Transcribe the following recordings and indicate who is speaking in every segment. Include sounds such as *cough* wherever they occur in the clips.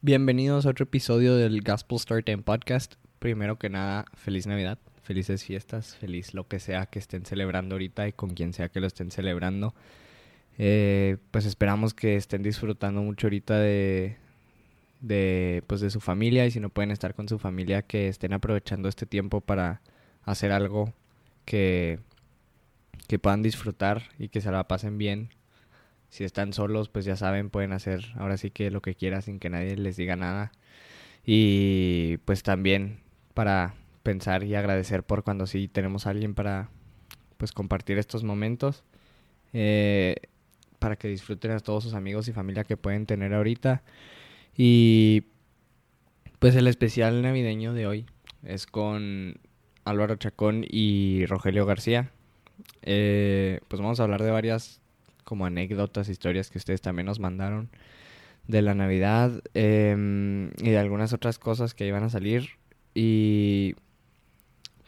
Speaker 1: Bienvenidos a otro episodio del Gospel Storytime Podcast. Primero que nada, feliz Navidad, felices fiestas, feliz lo que sea que estén celebrando ahorita y con quien sea que lo estén celebrando. Eh, pues esperamos que estén disfrutando mucho ahorita de, de, pues de su familia y si no pueden estar con su familia, que estén aprovechando este tiempo para hacer algo que, que puedan disfrutar y que se la pasen bien si están solos, pues ya saben, pueden hacer ahora sí que lo que quieran sin que nadie les diga nada. Y pues también para pensar y agradecer por cuando sí tenemos a alguien para pues compartir estos momentos. Eh, para que disfruten a todos sus amigos y familia que pueden tener ahorita. Y pues el especial navideño de hoy es con Álvaro Chacón y Rogelio García. Eh, pues vamos a hablar de varias como anécdotas, historias que ustedes también nos mandaron de la Navidad em, y de algunas otras cosas que iban a salir. Y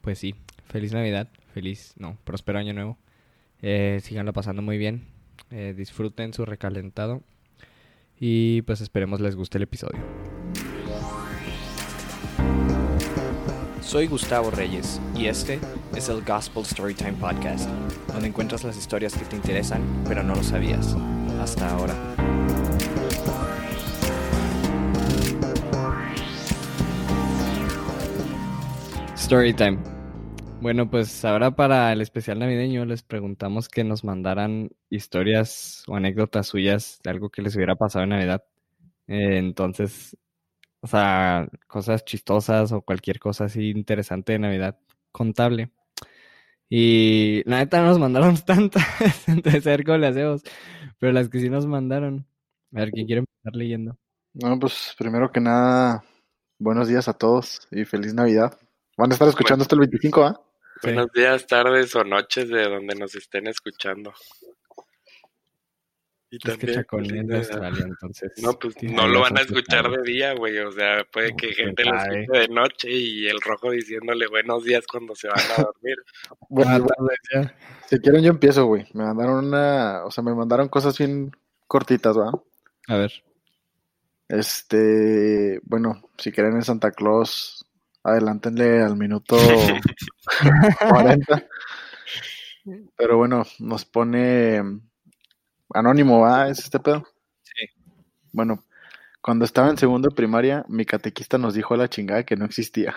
Speaker 1: pues sí, feliz Navidad, feliz, no, próspero año nuevo. Eh, síganlo pasando muy bien, eh, disfruten su recalentado y pues esperemos les guste el episodio. Soy Gustavo Reyes y este es el Gospel Storytime Podcast, donde encuentras las historias que te interesan pero no lo sabías hasta ahora. Storytime. Bueno, pues ahora para el especial navideño les preguntamos que nos mandaran historias o anécdotas suyas de algo que les hubiera pasado en Navidad. Eh, entonces, o sea, cosas chistosas o cualquier cosa así interesante de Navidad contable. Y la neta no nos mandaron *laughs* tantas, entonces a ver cómo le hacemos. Pero las que sí nos mandaron. A ver, ¿quién quiere empezar leyendo?
Speaker 2: No, pues primero que nada, buenos días a todos y feliz Navidad. Van a estar escuchando hasta el 25, ¿ah?
Speaker 3: Buenos días, tardes o noches de donde nos estén escuchando.
Speaker 1: Y es que Chacón es de Australia, entonces.
Speaker 3: No, pues no lo van a escuchar de día, güey. O sea, puede que gente lo escuche de noche y el rojo diciéndole buenos días cuando se van a dormir. *laughs*
Speaker 2: si quieren, yo empiezo, güey. Me mandaron una. O sea, me mandaron cosas bien cortitas, ¿va?
Speaker 1: A ver.
Speaker 2: Este. Bueno, si quieren en Santa Claus, adelántenle al minuto *laughs* 40. Pero bueno, nos pone Anónimo, ¿va? ¿Es este pedo?
Speaker 3: Sí.
Speaker 2: Bueno, cuando estaba en segundo de primaria, mi catequista nos dijo a la chingada que no existía.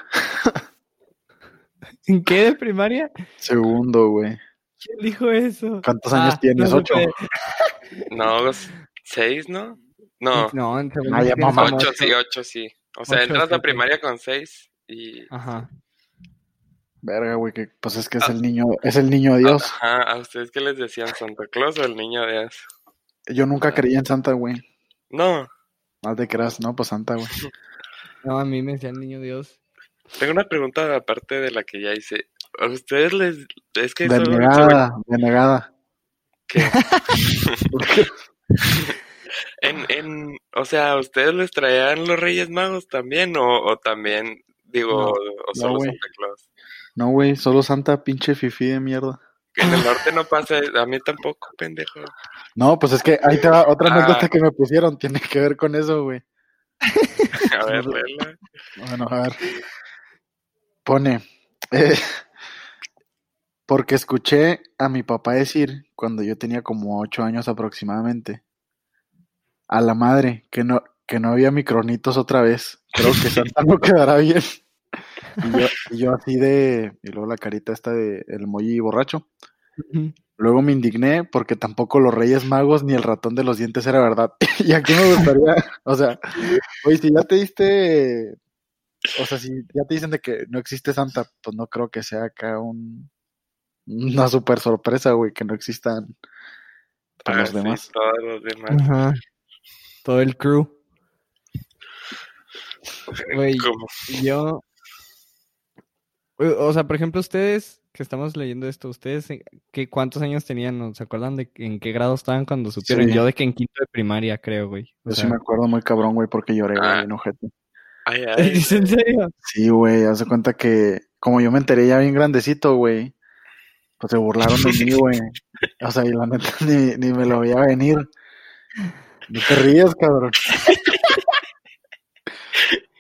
Speaker 1: ¿En qué de primaria?
Speaker 2: Segundo, güey.
Speaker 1: ¿Quién dijo eso?
Speaker 2: ¿Cuántos años ah, tienes? ¿Ocho?
Speaker 3: No, seis, ¿no? No.
Speaker 1: No, en segundo.
Speaker 3: Ah, ocho, sí, ocho, sí. O sea, entras a primaria con seis y...
Speaker 1: Ajá.
Speaker 2: Verga, güey, que pues es que es ah. el niño, es el niño Dios.
Speaker 3: Ajá, ¿a ustedes qué les decían Santa Claus o el niño Dios?
Speaker 2: Yo nunca ah. creía en Santa, güey.
Speaker 3: No.
Speaker 2: No te creas, no, pues Santa, güey. *laughs*
Speaker 1: No, a mí me decían niño Dios.
Speaker 3: Tengo una pregunta aparte de la que ya hice. ¿A ustedes les... es que...
Speaker 2: Denegada, denegada. *laughs*
Speaker 3: ¿Qué? en, en, o sea, ¿ustedes les traían los Reyes Magos también o, o también, digo, o solo Santa Claus?
Speaker 2: No, güey, solo Santa pinche fifi de mierda.
Speaker 3: En el norte no pasa, a mí tampoco, pendejo.
Speaker 2: No, pues es que ahí te va otra anécdota ah. que me pusieron, tiene que ver con eso, güey. *laughs*
Speaker 3: A ver, vela.
Speaker 2: Bueno, a ver. Pone, eh, porque escuché a mi papá decir, cuando yo tenía como ocho años aproximadamente, a la madre, que no, que no había micronitos otra vez. Creo que Santa no *laughs* quedará bien. Y yo, así de, y luego la carita esta de el molli borracho. Luego me indigné porque tampoco los Reyes Magos ni el ratón de los dientes era verdad. *laughs* y aquí me gustaría, *laughs* o sea, oye, si ya te diste, o sea, si ya te dicen de que no existe Santa, pues no creo que sea acá un, una super sorpresa, güey, que no existan
Speaker 3: para los demás. Todos los demás.
Speaker 1: Todo el crew. Güey, yo o sea, por ejemplo, ustedes que estamos leyendo esto, ¿ustedes qué, cuántos años tenían? ¿Se acuerdan de en qué grado estaban cuando supieron? Yo de que en quinto de primaria, creo, güey.
Speaker 2: Yo sí me acuerdo muy cabrón, güey, porque lloré, güey, ah. enojete.
Speaker 3: Ay, *laughs* ay,
Speaker 1: ¿Es en serio?
Speaker 2: Sí, güey, hace cuenta que como yo me enteré ya bien grandecito, güey, pues se burlaron de mí, güey. O sea, y la neta *laughs* ni, me lo veía venir. No te rías, cabrón. *laughs*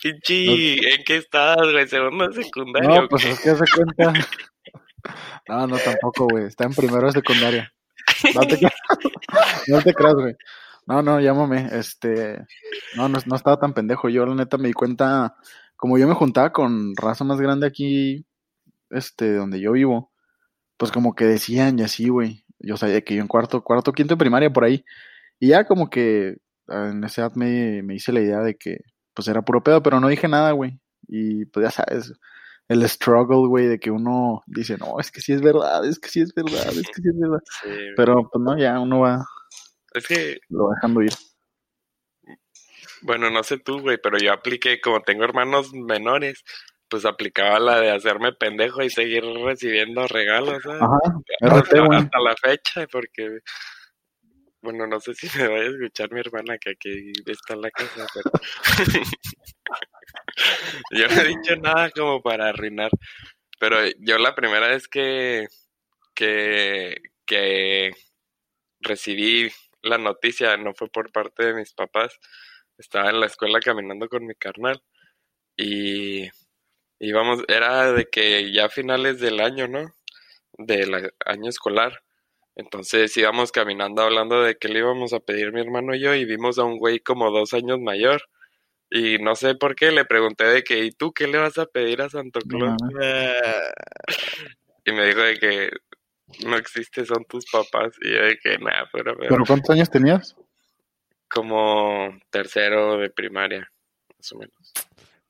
Speaker 3: Pinchi, ¿en qué estás, güey? Segundo de secundaria.
Speaker 2: No, pues es que se cuenta. *laughs* No, no, tampoco, güey. Está en primero de secundaria. No te, *laughs* no te creas, güey. No, no, llámame. Este. No, no, no estaba tan pendejo. Yo, la neta, me di cuenta. Como yo me juntaba con raza más grande aquí, este, donde yo vivo, pues como que decían y así, güey. Yo sabía que yo en cuarto, cuarto, quinto de primaria por ahí. Y ya como que en esa edad me, me hice la idea de que pues era puro pedo, pero no dije nada, güey. Y pues ya sabes, el struggle, güey, de que uno dice, no, es que sí es verdad, es que sí es verdad, es que sí es verdad. *laughs*
Speaker 3: Sí.
Speaker 2: Pero pues no, ya uno va,
Speaker 3: Es que,
Speaker 2: lo va dejando ir.
Speaker 3: bueno, no sé tú, güey, pero yo apliqué, como tengo hermanos menores, pues aplicaba la de hacerme pendejo y seguir recibiendo regalos, ¿sabes?
Speaker 2: Ajá,
Speaker 3: hasta,
Speaker 2: RT,
Speaker 3: hasta la fecha, porque, bueno, no sé si me vaya a escuchar mi hermana que aquí está en la casa, pero *laughs* yo no he dicho nada como para arruinar, pero yo la primera vez que, que, que recibí la noticia no fue por parte de mis papás, estaba en la escuela caminando con mi carnal y íbamos, era de que ya a finales del año, ¿no? Del año escolar. Entonces íbamos caminando hablando de que le íbamos a pedir mi hermano y yo y vimos a un güey como dos años mayor. Y no sé por qué le pregunté de que, ¿y tú qué le vas a pedir a Santo Claus? *laughs* Y me dijo de que no existe, son tus papás. Y yo de que nada, pero, pero
Speaker 2: ¿Pero cuántos años tenías?
Speaker 3: como tercero de primaria, más o menos.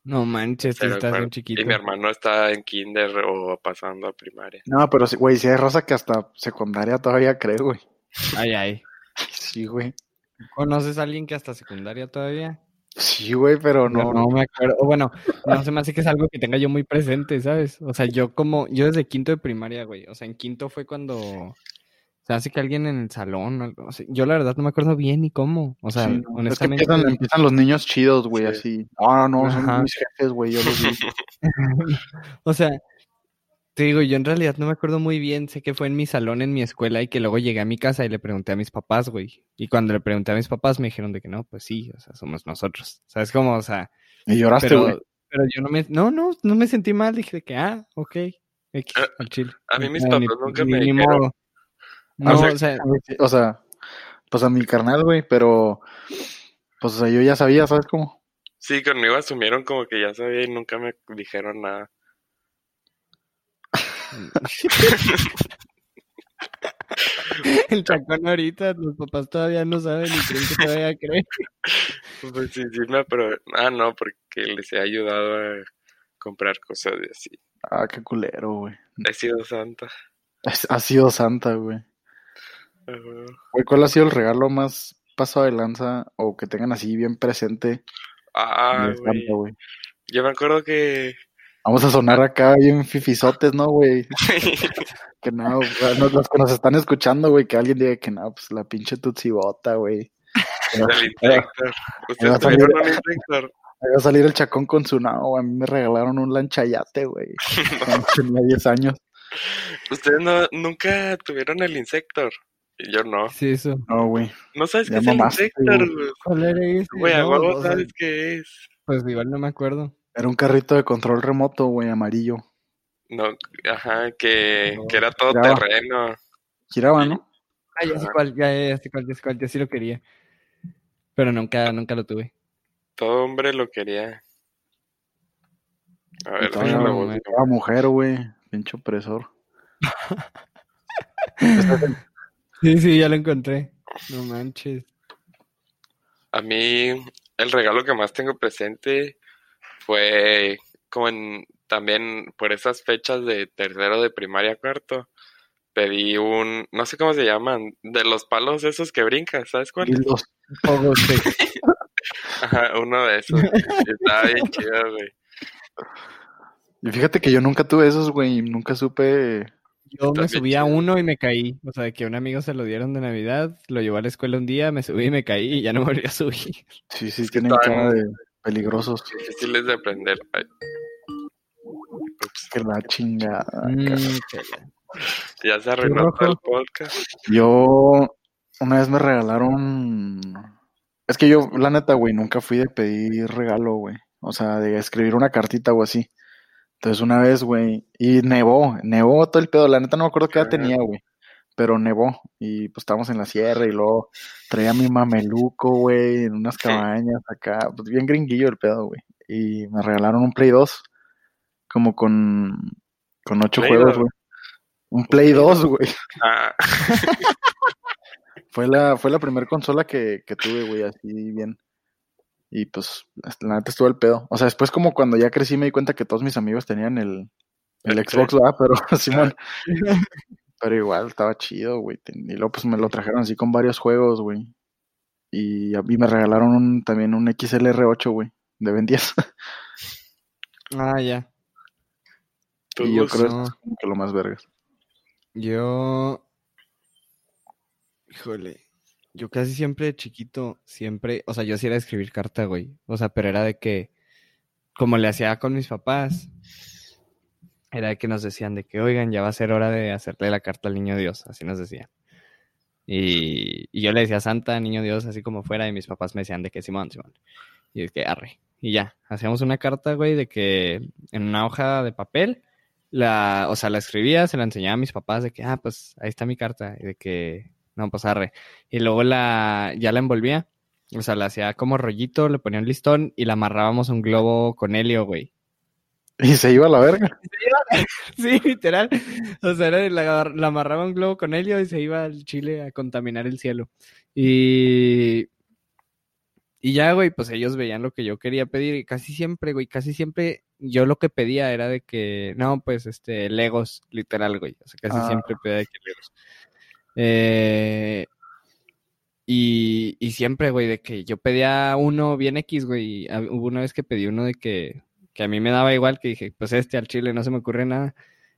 Speaker 1: No manches,
Speaker 3: de
Speaker 1: estás bien chiquito.
Speaker 3: Y mi hermano está en kinder o pasando a primaria.
Speaker 2: No, pero sí, güey, si hay raza que hasta secundaria todavía cree, güey.
Speaker 1: Ay, ay.
Speaker 2: Sí, güey.
Speaker 1: ¿Conoces a alguien que hasta secundaria todavía?
Speaker 2: Sí, güey, pero no.
Speaker 1: no me acuerdo. O bueno, no se me hace que es algo que tenga yo muy presente, ¿sabes? O sea, yo como, yo desde quinto de primaria, güey. O sea, en quinto fue cuando se hace que alguien en el salón, o algo así. yo la verdad no me acuerdo bien ni cómo. O sea,
Speaker 2: Sí, no. Es que
Speaker 1: honestamente.
Speaker 2: empiezan, empiezan los niños chidos, güey,
Speaker 3: Sí.
Speaker 2: así. No, no, no, son
Speaker 1: Ajá.
Speaker 2: mis jefes, güey, yo los vi. *laughs*
Speaker 1: o sea, te digo, yo en realidad no me acuerdo muy bien. Sé que fue en mi salón, en mi escuela, y que luego llegué a mi casa y le pregunté a mis papás, güey. Y cuando le pregunté a mis papás me dijeron de que no, pues sí, o sea, somos nosotros. ¿Sabes cómo? O sea,
Speaker 2: Y lloraste,
Speaker 1: pero,
Speaker 2: güey.
Speaker 1: pero yo no me, no, no, no me sentí mal. Dije de que, ah, ok, X,
Speaker 3: Ah,
Speaker 1: al chile.
Speaker 3: a mí mis
Speaker 1: Ah,
Speaker 3: papás nunca me
Speaker 1: ni
Speaker 3: dijeron.
Speaker 1: modo. No,
Speaker 2: o sea,
Speaker 1: o sea,
Speaker 2: O sea, pues a mi carnal, güey, pero. Pues, o sea, yo ya sabía, ¿sabes cómo?
Speaker 3: Sí, conmigo asumieron como que ya sabía y nunca me dijeron nada. *laughs*
Speaker 1: el chacón ahorita, los papás todavía no saben y creen que todavía creen. *laughs*
Speaker 3: Pues sí, sí, me pero Ah, no, porque les he ayudado a comprar cosas y así.
Speaker 2: Ah, qué culero, güey.
Speaker 3: He sido santa.
Speaker 2: Ha sido santa, güey. Güey, ¿cuál ha sido el regalo más pasado de lanza o que tengan así bien presente
Speaker 3: Ah, güey. Yo me acuerdo que.
Speaker 2: Vamos a sonar acá bien fifisotes, ¿no, güey? *laughs* Que no, los que nos están escuchando, güey, que alguien diga que no, pues la pinche Tutsi bota, güey. *laughs*
Speaker 3: El
Speaker 2: a
Speaker 3: ¿Ustedes tuvieron un Insector?
Speaker 2: va a salir el chacón con su no, a mí me regalaron un lanchayate, güey. *laughs* Tenía 10 años.
Speaker 3: ¿Ustedes no, nunca tuvieron el Insector? Y yo no.
Speaker 1: Sí, eso.
Speaker 2: No, güey.
Speaker 3: ¿No sabes qué es el Insector,
Speaker 2: güey.
Speaker 3: güey?
Speaker 1: ¿Cuál era ese?
Speaker 3: Güey, a huevo sabes qué es.
Speaker 1: Pues igual no me acuerdo.
Speaker 2: Era un carrito de control remoto, güey, amarillo.
Speaker 3: No, ajá, que,
Speaker 1: No,
Speaker 3: que era todo
Speaker 2: giraba.
Speaker 3: terreno.
Speaker 2: Giraba, ¿no?
Speaker 1: Ah, ya sé cuál, ya, ya, ya sé cuál, ya sé cuál, yo sí lo quería. Pero nunca, nunca lo tuve.
Speaker 3: Todo hombre lo quería. A ver, déjalo
Speaker 1: no,
Speaker 3: busco.
Speaker 2: toda mujer, güey. Pinche opresor. *laughs*
Speaker 1: Sí, sí, ya lo encontré. No manches.
Speaker 3: A mí, el regalo que más tengo presente fue como en, también por esas fechas de tercero de primaria cuarto. Pedí un, no sé cómo se llaman, de los palos esos que brincan, ¿sabes cuál?
Speaker 2: Dildos.
Speaker 1: Pogo stick.
Speaker 3: Ajá, uno de esos. Estaba bien chido, güey.
Speaker 2: Y fíjate que yo nunca tuve esos, güey. y Nunca supe.
Speaker 1: Yo me
Speaker 3: Está
Speaker 1: subí a uno y me caí. O sea, que a un amigo se lo dieron de Navidad, lo llevó a la escuela un día, me subí y me caí y ya no *laughs* volví a subir.
Speaker 2: Sí, sí,
Speaker 3: Es que
Speaker 2: tienen cara de peligrosos.
Speaker 3: Difíciles de aprender. Ay.
Speaker 2: Que la chingada.
Speaker 1: Mm, que-
Speaker 3: ya se arruinó todo el podcast.
Speaker 2: Yo una vez me regalaron. Es que yo, la neta, güey, nunca fui de pedir regalo, güey. O sea, de escribir una cartita o así. Entonces una vez, güey, y nevó, nevó todo el pedo. La neta no me acuerdo qué edad tenía, güey. Pero nevó. Y pues estábamos en la sierra y luego traía mi mameluco, güey, en unas cabañas acá. Pues bien gringuillo el pedo, güey. Y me regalaron un Play 2. Como con, con ocho
Speaker 3: Play
Speaker 2: juegos,
Speaker 3: 2.
Speaker 2: güey. Un Play 2, güey.
Speaker 3: Ah, *laughs*
Speaker 2: Fue la, fue la primera consola que, que tuve, güey, así bien. Y pues, la neta estuvo el pedo. O sea, después como cuando ya crecí me di cuenta que todos mis amigos tenían el, el Xbox, ¿verdad? Pero, *laughs* Simón. *laughs* Pero igual, estaba chido, güey. Y luego pues me lo trajeron así con varios juegos, güey. Y a mí me regalaron un, también un XLR8, güey, de Ben 10. *laughs*
Speaker 1: Ah, ya.
Speaker 2: y yo
Speaker 3: gusto.
Speaker 2: creo que es como que lo más vergas.
Speaker 1: Yo. Híjole. Yo casi siempre de chiquito, siempre. O sea, yo sí era escribir carta, güey. O sea, pero era de que. Como le hacía con mis papás. Era de que nos decían de que, oigan, ya va a ser hora de hacerle la carta al niño Dios. Así nos decían. Y, y yo le decía Santa, niño Dios, así como fuera. Y mis papás me decían de que Simón, Simón. Y es que arre. Y ya, hacíamos una carta, güey, de que en una hoja de papel la, o sea, la escribía, se la enseñaba a mis papás de que, ah, pues ahí está mi carta, y de que, no, pues arre. Y luego la, ya la envolvía, o sea, la hacía como rollito, le ponía un listón y la amarrábamos a un globo con helio, güey.
Speaker 2: Y se iba a la verga. *laughs*
Speaker 1: Sí, literal. O sea, era- la, la amarraba un globo con helio y se iba al Chile a contaminar el cielo. Y, y ya, güey, pues ellos veían lo que yo quería pedir y casi siempre, güey, casi siempre yo lo que pedía era de que, no, pues, este, Legos, literal, güey. O sea, casi
Speaker 2: Ah.
Speaker 1: siempre pedía de que Legos. Eh, y, y siempre, güey, de que yo pedía uno bien X, güey. Hubo una vez que pedí uno de que, que a mí me daba igual, que dije, pues este al chile no se me ocurre nada.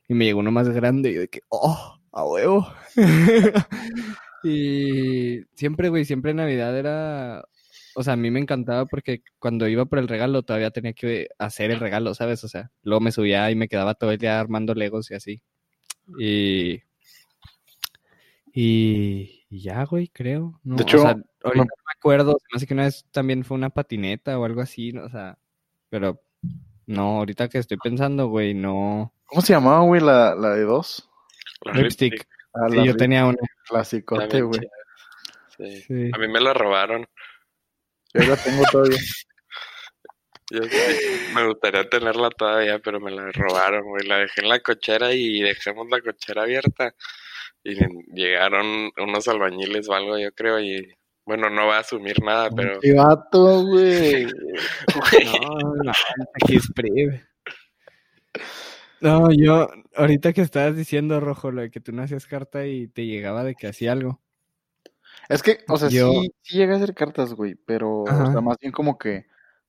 Speaker 1: Y me llegó uno más grande y de que, oh, a huevo. *laughs* y siempre, güey, siempre Navidad era, o sea, a mí me encantaba porque cuando iba por el regalo todavía tenía que hacer el regalo, ¿sabes? O sea, luego me subía y me quedaba todo el día armando Legos y así. Y, y, y ya, güey, creo. No,
Speaker 2: De hecho,
Speaker 1: o sea, ahorita
Speaker 2: no-
Speaker 1: no me acuerdo, se me hace que una vez también fue una patineta o algo así, ¿no? o sea, pero no, ahorita que estoy pensando, güey, no.
Speaker 2: ¿Cómo se llamaba, güey, la, la de dos?
Speaker 3: La
Speaker 1: Lipstick.
Speaker 3: Lipstick,
Speaker 2: Ah,
Speaker 1: Sí,
Speaker 2: la
Speaker 1: yo tenía una.
Speaker 2: clasicote, güey.
Speaker 3: Sí. A mí me la robaron.
Speaker 2: Yo la tengo todavía. *laughs*
Speaker 3: Yo sí, me gustaría tenerla todavía, pero me la robaron, güey. La dejé en la cochera y dejamos la cochera abierta. Y llegaron unos albañiles o algo, yo creo, y bueno, no va a asumir nada, pero
Speaker 2: ¡Qué vato, *laughs* güey!
Speaker 1: No, no, aquí es breve. No, yo, ahorita que estabas diciendo, Rojo, lo de que tú no hacías carta y te llegaba de que hacía algo.
Speaker 2: Es que, o sea,
Speaker 1: Yo-
Speaker 2: sí, sí llegué a hacer cartas, güey, pero, o
Speaker 1: Ajá.
Speaker 2: sea, más bien como que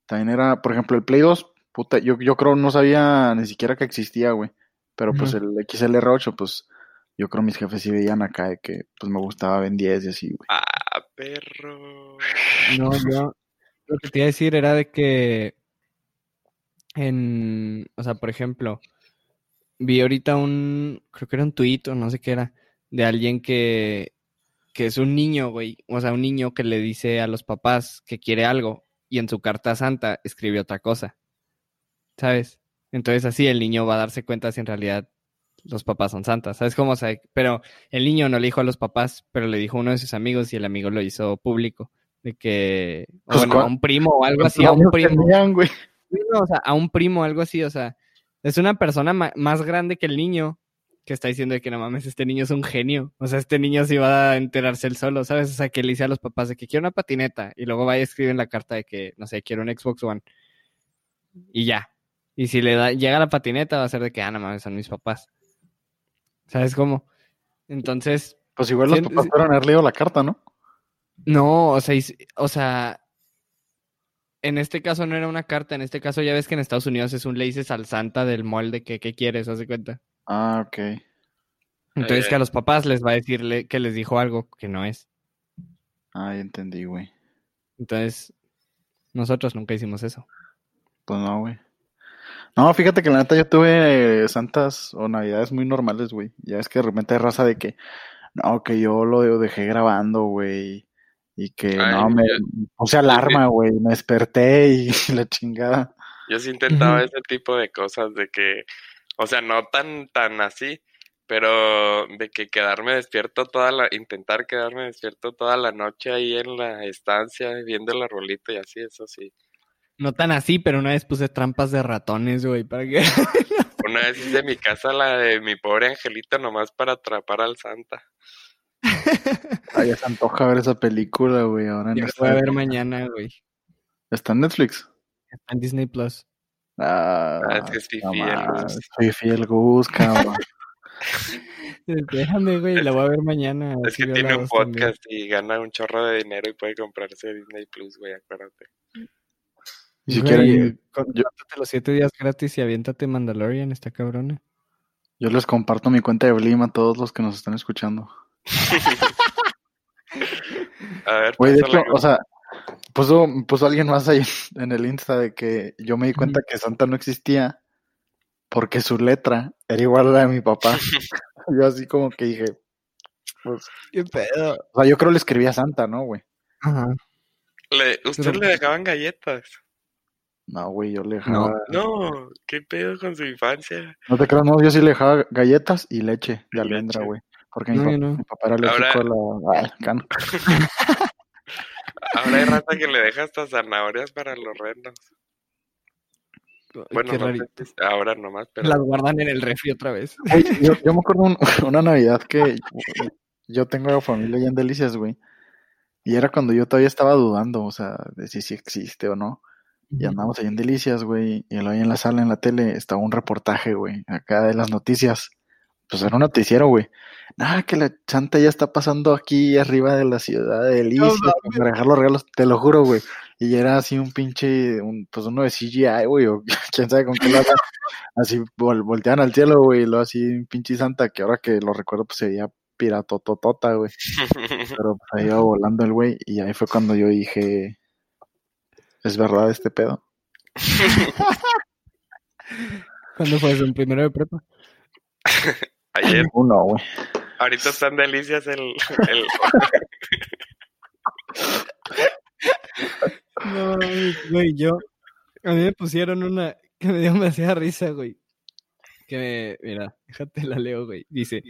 Speaker 2: también era, por ejemplo, el Play 2, puta, yo, yo creo no sabía ni siquiera que existía, güey, pero pues
Speaker 1: Ujú.
Speaker 2: el XLR8, pues, yo creo mis jefes sí veían acá de que, pues, me gustaba Ben 10 y así, güey.
Speaker 3: ah, perro.
Speaker 1: No, yo lo que te iba a decir era de que en, o sea, por ejemplo, vi ahorita un, creo que era un tuit o no sé qué era, de alguien que, que es un niño, güey, o sea, un niño que le dice a los papás que quiere algo y en su carta santa escribe otra cosa, ¿sabes? Entonces así el niño va a darse cuenta si en realidad los papás son santas, ¿sabes cómo? O sea, pero el niño no le dijo a los papás, pero le dijo a uno de sus amigos y el amigo lo hizo público, de que, o
Speaker 2: Pues,
Speaker 1: bueno,
Speaker 2: ¿cuál-
Speaker 1: a un primo o algo así, a
Speaker 2: ¿Cuántos
Speaker 1: un primo.
Speaker 2: tenían, güey?
Speaker 1: Sí, no, o sea, a un primo, algo así, o sea, es una persona más grande que el niño que está diciendo de que no mames, este niño es un genio. O sea, este niño sí va a enterarse él solo, ¿sabes? O sea, que le dice a los papás de que quiero una patineta y luego va y escribe en la carta de que, no sé, quiero un Xbox One. Y ya. Y si le da, llega la patineta, va a ser de que, ah, no mames, son mis papás. ¿Sabes cómo? Entonces,
Speaker 2: Pues igual los papás fueron a haber leído la carta, ¿no?
Speaker 1: No, o sea, y o sea, en este caso no era una carta, en este caso ya ves que en Estados Unidos es un le dices al Santa del molde que qué quieres, haz de cuenta.
Speaker 2: Ah, ok.
Speaker 1: Entonces
Speaker 3: Ay,
Speaker 1: que a los papás les va a decirle que les dijo algo que no es.
Speaker 2: Ah, ya entendí, güey.
Speaker 1: Entonces, nosotros nunca hicimos eso.
Speaker 2: Pues no, güey. No, fíjate que la neta yo tuve eh, santas o navidades muy normales, güey. Ya es que de repente hay raza de que, no, que yo lo de- dejé grabando, güey. Y que
Speaker 3: Ay,
Speaker 2: no, me
Speaker 3: yo-
Speaker 2: puse alarma, güey. Me desperté y *laughs* la chingada.
Speaker 3: Yo sí intentaba ese tipo de cosas de que, o sea, no tan, tan así, pero de que quedarme despierto toda la, intentar quedarme despierto toda la noche ahí en la estancia viendo la rolita y así, eso sí.
Speaker 1: No tan así, pero una vez puse trampas de ratones, güey, para que... *laughs*
Speaker 3: Una vez hice mi casa la de mi pobre angelito nomás para atrapar al Santa. *laughs*
Speaker 2: Ay, ya se antoja ver esa película, güey. Ahora
Speaker 1: Yo voy a ver mañana, güey.
Speaker 2: ¿Está en Netflix?
Speaker 1: Está en Disney Plus.
Speaker 2: Ah,
Speaker 3: Ah, es que es
Speaker 2: no
Speaker 3: fifí el
Speaker 2: más,
Speaker 3: Gus.
Speaker 2: fifí el Gus, cabrón. *laughs*
Speaker 1: Déjame, güey, la voy a ver mañana.
Speaker 3: Es que tiene un
Speaker 1: también.
Speaker 3: podcast y gana un chorro de dinero y puede comprarse Disney Plus, güey, acuérdate.
Speaker 2: Y si quieren, yo-
Speaker 1: los siete días gratis y aviéntate Mandalorian, está cabrona.
Speaker 2: yo les comparto mi cuenta de Blim a todos los que nos están escuchando. *laughs*
Speaker 3: A ver,
Speaker 2: Güey, de hecho, o sea, puso, puso alguien más ahí en el Insta de que yo me di cuenta que Santa no existía porque su letra era igual a la de mi papá. *laughs* yo así como que dije, pues,
Speaker 1: ¿Qué pedo?
Speaker 2: o sea, yo creo le escribí a Santa, ¿no, güey?
Speaker 1: Ajá.
Speaker 3: Le, ¿Usted
Speaker 1: Pero-
Speaker 3: le dejaban galletas?
Speaker 2: No, güey, yo le dejaba...
Speaker 3: No, ¿qué pedo con su infancia?
Speaker 2: No te creas, no, yo sí le dejaba galletas y leche
Speaker 3: Y
Speaker 2: de almendra, güey. Porque mi,
Speaker 1: No,
Speaker 2: pa-
Speaker 1: yo no.
Speaker 2: mi papá era alérgico
Speaker 3: Ahora-
Speaker 2: a la... Ay, can- *laughs* *laughs*
Speaker 3: Ahora hay raza que le deja hasta zanahorias para los renos. Bueno,
Speaker 1: Qué
Speaker 3: no sé ahora nomás, pero
Speaker 1: Las guardan en el refri otra vez.
Speaker 2: Yo, yo me acuerdo un- *laughs* una Navidad que yo tengo familia allá en Delicias, güey. Y era cuando yo todavía estaba dudando, o sea, de si existe o no. Y andamos ahí en Delicias, güey. Y ahí en la sala, en la tele, estaba un reportaje, güey, acá de las noticias. Pues era un noticiero, güey. Nada, que la Santa ya está pasando aquí arriba de la ciudad de Delicias
Speaker 1: mames.
Speaker 2: para dejar los regalos, te lo juro, güey. Y era así un pinche, un, pues uno de CGI, güey, o *laughs* quién sabe con qué lo hacen. Así vol- volteaban al cielo, güey, y luego así un pinche Santa, que ahora que lo recuerdo, pues se veía piratototota, güey. *laughs* Pero pues ahí iba volando el güey, y ahí fue cuando yo dije, ¿es verdad este pedo? *laughs*
Speaker 1: ¿Cuándo fue eso? ¿En primero de prepa?
Speaker 3: Ayer, *laughs*
Speaker 2: Uno, güey.
Speaker 3: ahorita están delicias el, el *laughs*
Speaker 1: No, güey, yo. A mí me pusieron una que me dio demasiada risa, güey. Que me. Mira, déjate la leo, güey. Dice: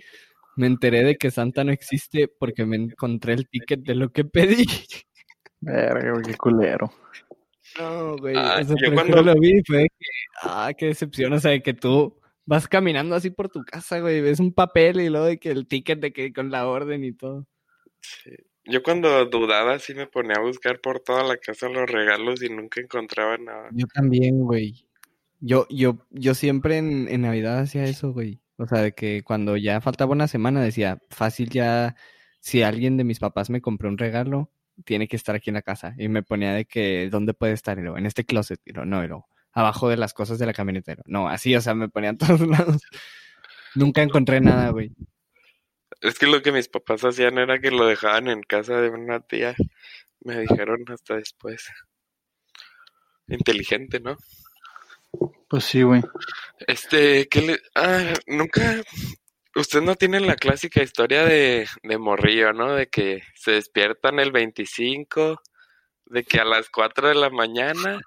Speaker 1: Me enteré de que Santa no existe porque me encontré el ticket de lo que pedí. *laughs*
Speaker 2: Verga, güey, qué culero.
Speaker 1: No, güey.
Speaker 3: Ah,
Speaker 1: o sea,
Speaker 3: yo cuando-
Speaker 1: lo vi y fue de que. Ah, qué decepción. O sea, de que tú vas caminando así por tu casa, güey. Ves un papel y luego de que el ticket de que con la orden y todo.
Speaker 3: Yo cuando dudaba sí me ponía a buscar por toda la casa los regalos y nunca encontraba nada.
Speaker 1: Yo también, güey. Yo, yo, yo siempre en, en Navidad hacía eso, güey. O sea, de que cuando ya faltaba una semana decía, fácil ya, si alguien de mis papás me compró un regalo, tiene que estar aquí en la casa. Y me ponía de que, ¿dónde puede estar? Y luego, en este closet. Y luego, no, y luego, abajo de las cosas de la luego, No, así, o sea, me ponía en todos *laughs* lados. Nunca encontré nada, güey.
Speaker 3: Es que lo que mis papás hacían era que lo dejaban en casa de una tía. Me dijeron hasta después. Inteligente, ¿no?
Speaker 2: Pues sí, güey.
Speaker 3: Este, ¿qué le...? Ah, nunca... Usted no tiene la clásica historia de, de morrillo, ¿no? De que se despiertan el 25, de que a las 4 de la mañana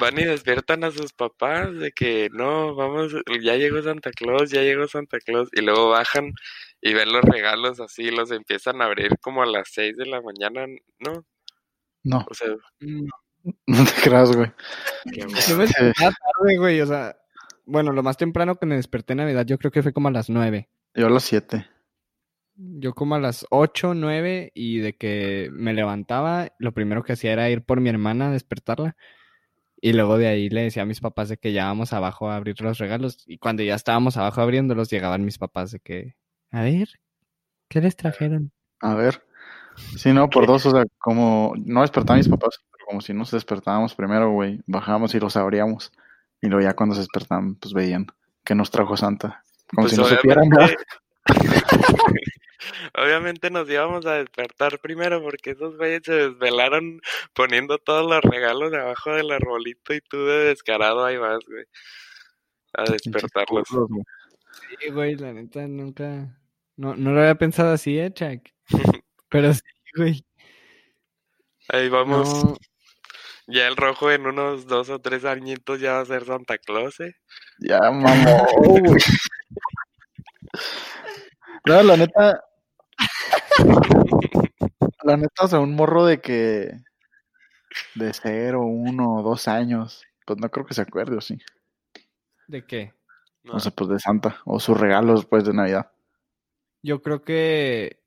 Speaker 3: van y despiertan a sus papás, de que no, vamos, ya llegó Santa Claus, ya llegó Santa Claus, y luego bajan y ven los regalos así, los empiezan a abrir como a las 6 de la mañana, ¿no?
Speaker 2: No,
Speaker 3: O sea,
Speaker 1: Mm, *laughs*
Speaker 2: no te creas, güey.
Speaker 1: Yo me *laughs* tarde, güey. O sea, bueno, lo más temprano que me desperté en Navidad, yo creo que fue como a las nueve.
Speaker 2: Yo a las 7.
Speaker 1: Yo como a las 8, 9 y de que me levantaba, lo primero que hacía era ir por mi hermana a despertarla. Y luego de ahí le decía a mis papás de que ya vamos abajo a abrir los regalos. Y cuando ya estábamos abajo abriéndolos, llegaban mis papás de que, a ver, ¿qué les trajeron?
Speaker 2: A ver. Sí, no, por dos, o sea, como no despertaban mis papás, pero como si nos despertábamos primero, güey, bajábamos y los abríamos. Y luego ya cuando se despertaban, pues veían que nos trajo Santa. Como
Speaker 3: Pues
Speaker 2: si no supieran, ¿verdad? *laughs*
Speaker 3: obviamente, nos íbamos a despertar primero porque esos güeyes se desvelaron poniendo todos los regalos debajo del arbolito y tú de descarado ahí vas, güey, a despertarlos.
Speaker 1: Sí, güey, la neta nunca... No, no lo había pensado así, eh, Chuck. *laughs* Pero sí, güey.
Speaker 3: Ahí vamos.
Speaker 1: No,
Speaker 3: Ya el rojo en unos dos o tres añitos ya va a ser Santa Claus, ¿eh?
Speaker 2: Ya, güey. *laughs* No, la neta. *laughs* La neta, o sea, un morro de que. De cero, uno, dos años. Pues no creo que se acuerde, o sí.
Speaker 1: ¿De qué?
Speaker 3: No.
Speaker 2: O sea, pues de Santa. O sus regalos después de Navidad.
Speaker 1: Yo creo que.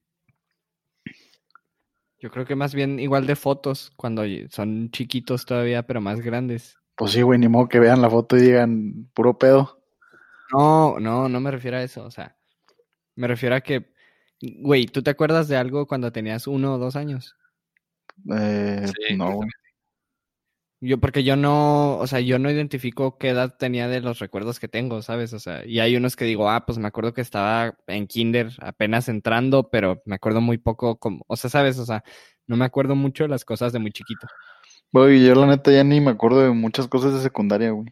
Speaker 1: Yo creo que más bien igual de fotos, cuando son chiquitos todavía, pero más grandes.
Speaker 2: Pues sí, güey, ni modo que vean la foto y digan puro pedo.
Speaker 1: No, no, no me refiero a eso. O sea, me refiero a que, güey, ¿tú te acuerdas de algo cuando tenías uno o dos años?
Speaker 2: Eh,
Speaker 3: Sí.
Speaker 2: no, güey.
Speaker 1: Yo, porque yo no, o sea, yo no identifico qué edad tenía de los recuerdos que tengo, ¿sabes? O sea, y hay unos que digo, ah, pues me acuerdo que estaba en kinder apenas entrando, pero me acuerdo muy poco, como, o sea, ¿sabes? O sea, no me acuerdo mucho de las cosas de muy chiquito.
Speaker 2: Güey, yo la neta ya ni me acuerdo de muchas cosas de secundaria, güey.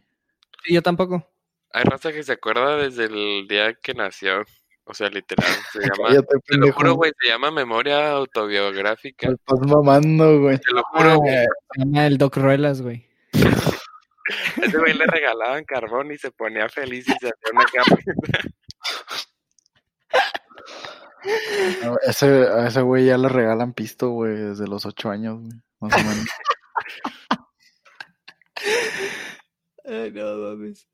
Speaker 1: Sí, yo tampoco.
Speaker 3: Hay raza que se acuerda desde el día que nació. O sea, literal. Se *laughs* llama.
Speaker 2: Cállate,
Speaker 3: Te lo juro, güey, se llama memoria autobiográfica.
Speaker 2: Me estás mamando, güey.
Speaker 3: Te lo juro, güey.
Speaker 1: Ah, se llama el Doc Ruelas, güey.
Speaker 3: A *laughs* ese güey le regalaban carbón y se ponía feliz y se hacía una cama. *laughs*
Speaker 2: A ese, a ese güey ya le regalan pisto, güey, desde los ocho años, güey. Más o menos.
Speaker 1: Ay, no mames.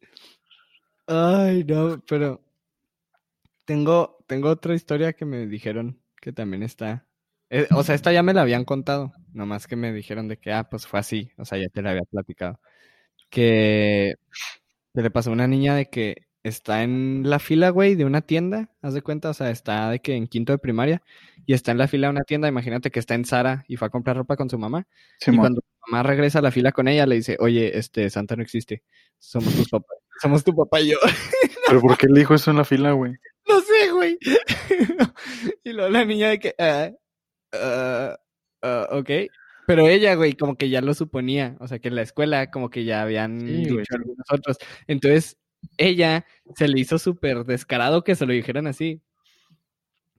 Speaker 1: Ay, no, pero tengo, tengo otra historia que me dijeron que también está. eh, o sea, esta ya me la habían contado, nomás que me dijeron de que, ah, pues fue así, o sea, ya te la había platicado. Que, que le pasó a una niña de que está en la fila, güey, de una tienda, haz de cuenta, o sea, está de que en quinto de primaria y está en la fila de una tienda, imagínate que está en Sara y fue a comprar ropa con su mamá. Y cuando su mamá regresa a la fila con ella, le dice, oye, este, Santa no existe. Somos tus papás. Somos tu papá y yo. *laughs*
Speaker 2: ¿Pero por qué le dijo eso en la fila, güey?
Speaker 1: Güey. *laughs* y luego la niña de que, ah, ah, ok. Pero ella, güey, como que ya lo suponía. O sea, que en la escuela como que ya habían
Speaker 2: Sí,
Speaker 1: dicho algunos otros. Entonces, ella se le hizo súper descarado que se lo dijeran así.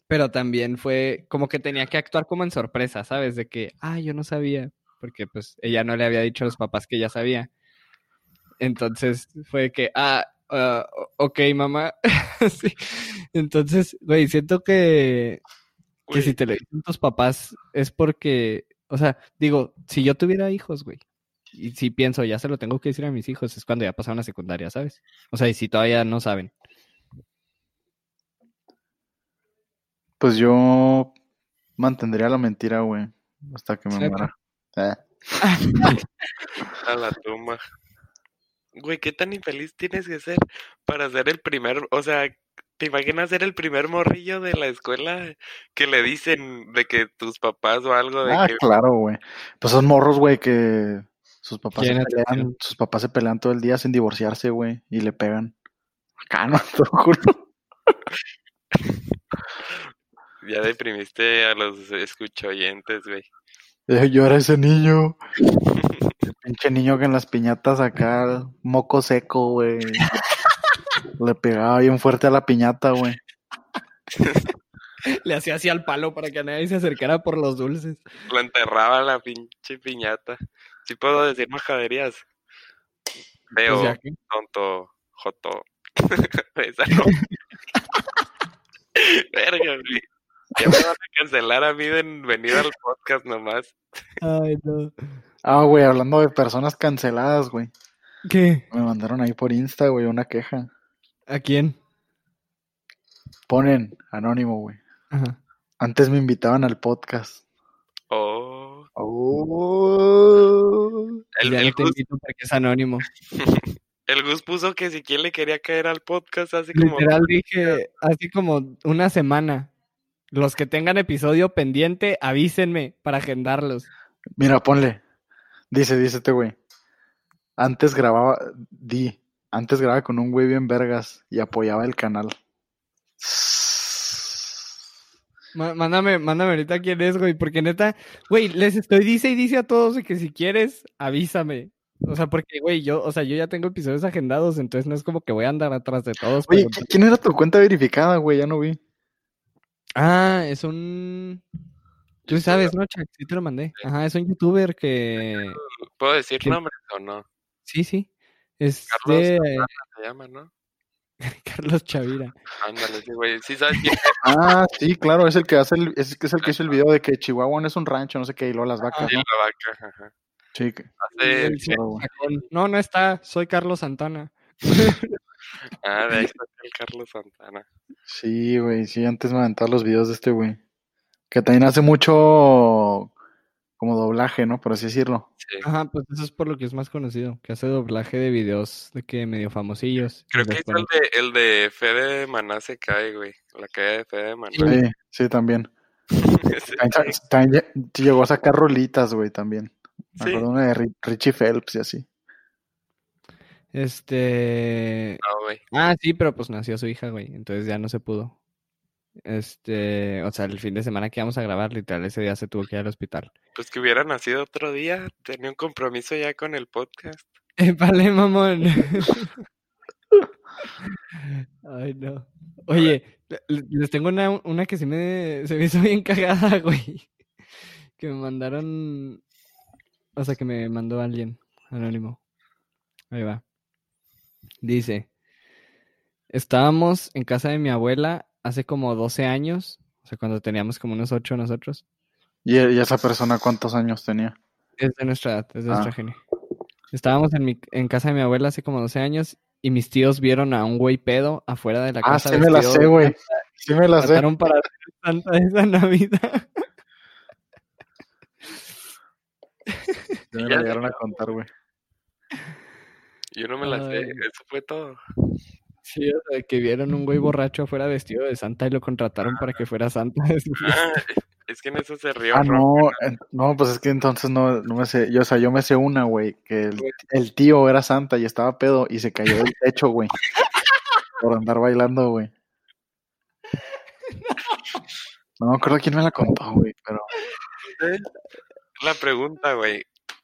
Speaker 1: Pero también fue como que tenía que actuar como en sorpresa, ¿sabes? De que, ah, yo no sabía. Porque pues ella no le había dicho a los papás que ya sabía. Entonces fue que, ah, ah, ok, mamá. *laughs* sí. Entonces, güey, siento que, que
Speaker 3: Güey,
Speaker 1: si te lo dicen tus papás es porque, o sea, digo, si yo tuviera hijos, güey, y si pienso, ya se lo tengo que decir a mis hijos, es cuando ya pasaron la secundaria, ¿sabes? O sea, y si todavía no saben.
Speaker 2: Pues yo mantendría la mentira, güey. Hasta que me muera. Eh. *laughs*
Speaker 3: a la tumba. Güey, ¿qué tan infeliz tienes que ser para ser el primer, o sea, ¿te imaginas ser el primer morrillo de la escuela que le dicen de que tus papás o algo de
Speaker 2: Ah,
Speaker 3: que
Speaker 2: claro, güey. Pues son morros, güey, que sus papás se pelean, sus papás se pelean todo el día sin divorciarse, güey, y le pegan. Acá no, *laughs* te lo juro.
Speaker 3: ya deprimiste a los escuchoyentes, güey?
Speaker 2: Yo era ese niño. *laughs* Pinche niño que en las piñatas acá, moco seco, güey. *laughs* Le pegaba bien fuerte a la piñata, güey.
Speaker 1: Le hacía así al palo para que nadie se acercara por los dulces.
Speaker 3: Lo enterraba la pinche piñata. Sí puedo decir majaderías. Veo,
Speaker 1: Pues
Speaker 3: tonto, joto. *laughs* Esa no. *laughs* Verga, güey. Ya me van a cancelar a mí de venir al podcast nomás.
Speaker 1: Ay, no.
Speaker 2: Ah, güey, hablando de personas canceladas, güey.
Speaker 1: ¿Qué?
Speaker 2: Me mandaron ahí por Insta, güey, una queja.
Speaker 1: ¿A quién?
Speaker 2: Ponen anónimo, güey.
Speaker 1: Ajá.
Speaker 2: Antes me invitaban al podcast.
Speaker 3: Oh.
Speaker 2: Oh.
Speaker 3: El,
Speaker 1: ya
Speaker 3: el
Speaker 1: te
Speaker 3: Gus,
Speaker 1: invito porque es anónimo. *laughs*
Speaker 3: el Gus puso que si quién le quería caer al podcast así como...
Speaker 1: Literal dije, así como una semana. Los que tengan episodio pendiente, avísenme para agendarlos.
Speaker 2: Mira, ponle. Dice, dice este güey. Antes grababa, di, antes grababa con un güey bien vergas y apoyaba el canal.
Speaker 1: Má- Mándame, mándame ahorita quién es, güey, porque neta, güey, les estoy dice y dice a todos que si quieres, avísame. O sea, porque, güey, yo, o sea, yo ya tengo episodios agendados, entonces no es como que voy a andar atrás de todos.
Speaker 2: Oye,
Speaker 1: pero-
Speaker 2: ¿qui- ¿quién era tu cuenta verificada, güey? Ya no vi.
Speaker 1: Ah, es un... Tú sabes, ¿no, Chuck? Sí te lo mandé. Ajá, es un youtuber que...
Speaker 3: ¿Puedo decir
Speaker 1: ¿Qué?
Speaker 3: nombres o no?
Speaker 1: Sí, sí. Es
Speaker 3: Carlos
Speaker 1: de
Speaker 3: Santana se llama, ¿no? *laughs*
Speaker 1: Carlos Chavira. *laughs*
Speaker 3: Ándale, sí, güey. Sí sabes quién es.
Speaker 2: Ah, sí, claro, es el que hace el, es, es el que hizo el video de que Chihuahua no es un rancho, no sé qué, y luego las vacas,
Speaker 3: Sí,
Speaker 2: ¿no?
Speaker 3: la vaca. ajá.
Speaker 2: Sí, que-
Speaker 3: Hace-
Speaker 1: El. No, no está. Soy Carlos Santana.
Speaker 3: Ah, de ahí *laughs* está el Carlos Santana.
Speaker 2: sí, güey, sí, antes me aventaba los videos de este güey. Que también hace mucho como doblaje, ¿no? Por así decirlo.
Speaker 3: Sí.
Speaker 1: Ajá, pues eso es por lo que es más conocido. Que hace doblaje de videos de que medio famosillos.
Speaker 3: Creo que hizo el de, el de Fede de Maná se cae, güey. La caída de Fede de Maná.
Speaker 2: Sí, sí, también. *laughs*
Speaker 3: Sí.
Speaker 2: También, llegó a sacar rolitas, güey, también. Me
Speaker 3: Sí.
Speaker 2: acuerdo una de Ri- Richie Phelps y así.
Speaker 1: Este.
Speaker 3: No, güey.
Speaker 1: Ah, sí, pero pues nació su hija, güey. Entonces ya no se pudo. Este. O sea, el fin de semana que íbamos a grabar, literal, ese día se tuvo que ir al hospital.
Speaker 3: Pues que hubiera nacido otro día. Tenía un compromiso ya con el podcast. *laughs*
Speaker 1: Vale, mamón. Ay, no. Oye, le- les tengo una, una que sí me, se me hizo bien cagada, *laughs* güey. Que me mandaron. O sea, que me mandó alguien anónimo. Ahí va. Dice: Estábamos en casa de mi abuela hace como 12 años. O sea, cuando teníamos como unos 8 nosotros.
Speaker 2: ¿Y, y esa persona cuántos años tenía?
Speaker 1: Es de nuestra edad, es de
Speaker 2: Ah.
Speaker 1: nuestra gene. Estábamos en, mi, en casa de mi abuela hace como 12 años y mis tíos vieron a un güey pedo afuera de la
Speaker 2: Ah,
Speaker 1: casa.
Speaker 2: sí me la sé, güey. Sí me la sé.
Speaker 1: Para hacer Santa esa Navidad. *laughs*
Speaker 2: Sí me
Speaker 3: Ya
Speaker 2: la
Speaker 3: sé.
Speaker 2: llegaron a contar, güey.
Speaker 3: Yo no me la sé. Eso fue todo.
Speaker 1: Sí, o sea, que vieron un güey borracho afuera vestido de Santa y lo contrataron para que fuera Santa. *laughs*
Speaker 3: Ah, es que en eso se rió
Speaker 2: Ah, no, no, pues es que entonces no, no me sé. Yo, o sea, yo me sé una, güey, que el, el tío era santa y estaba pedo y se cayó del techo, güey. Por andar bailando, güey. No me acuerdo quién me la contó, güey, pero
Speaker 3: La pregunta, güey.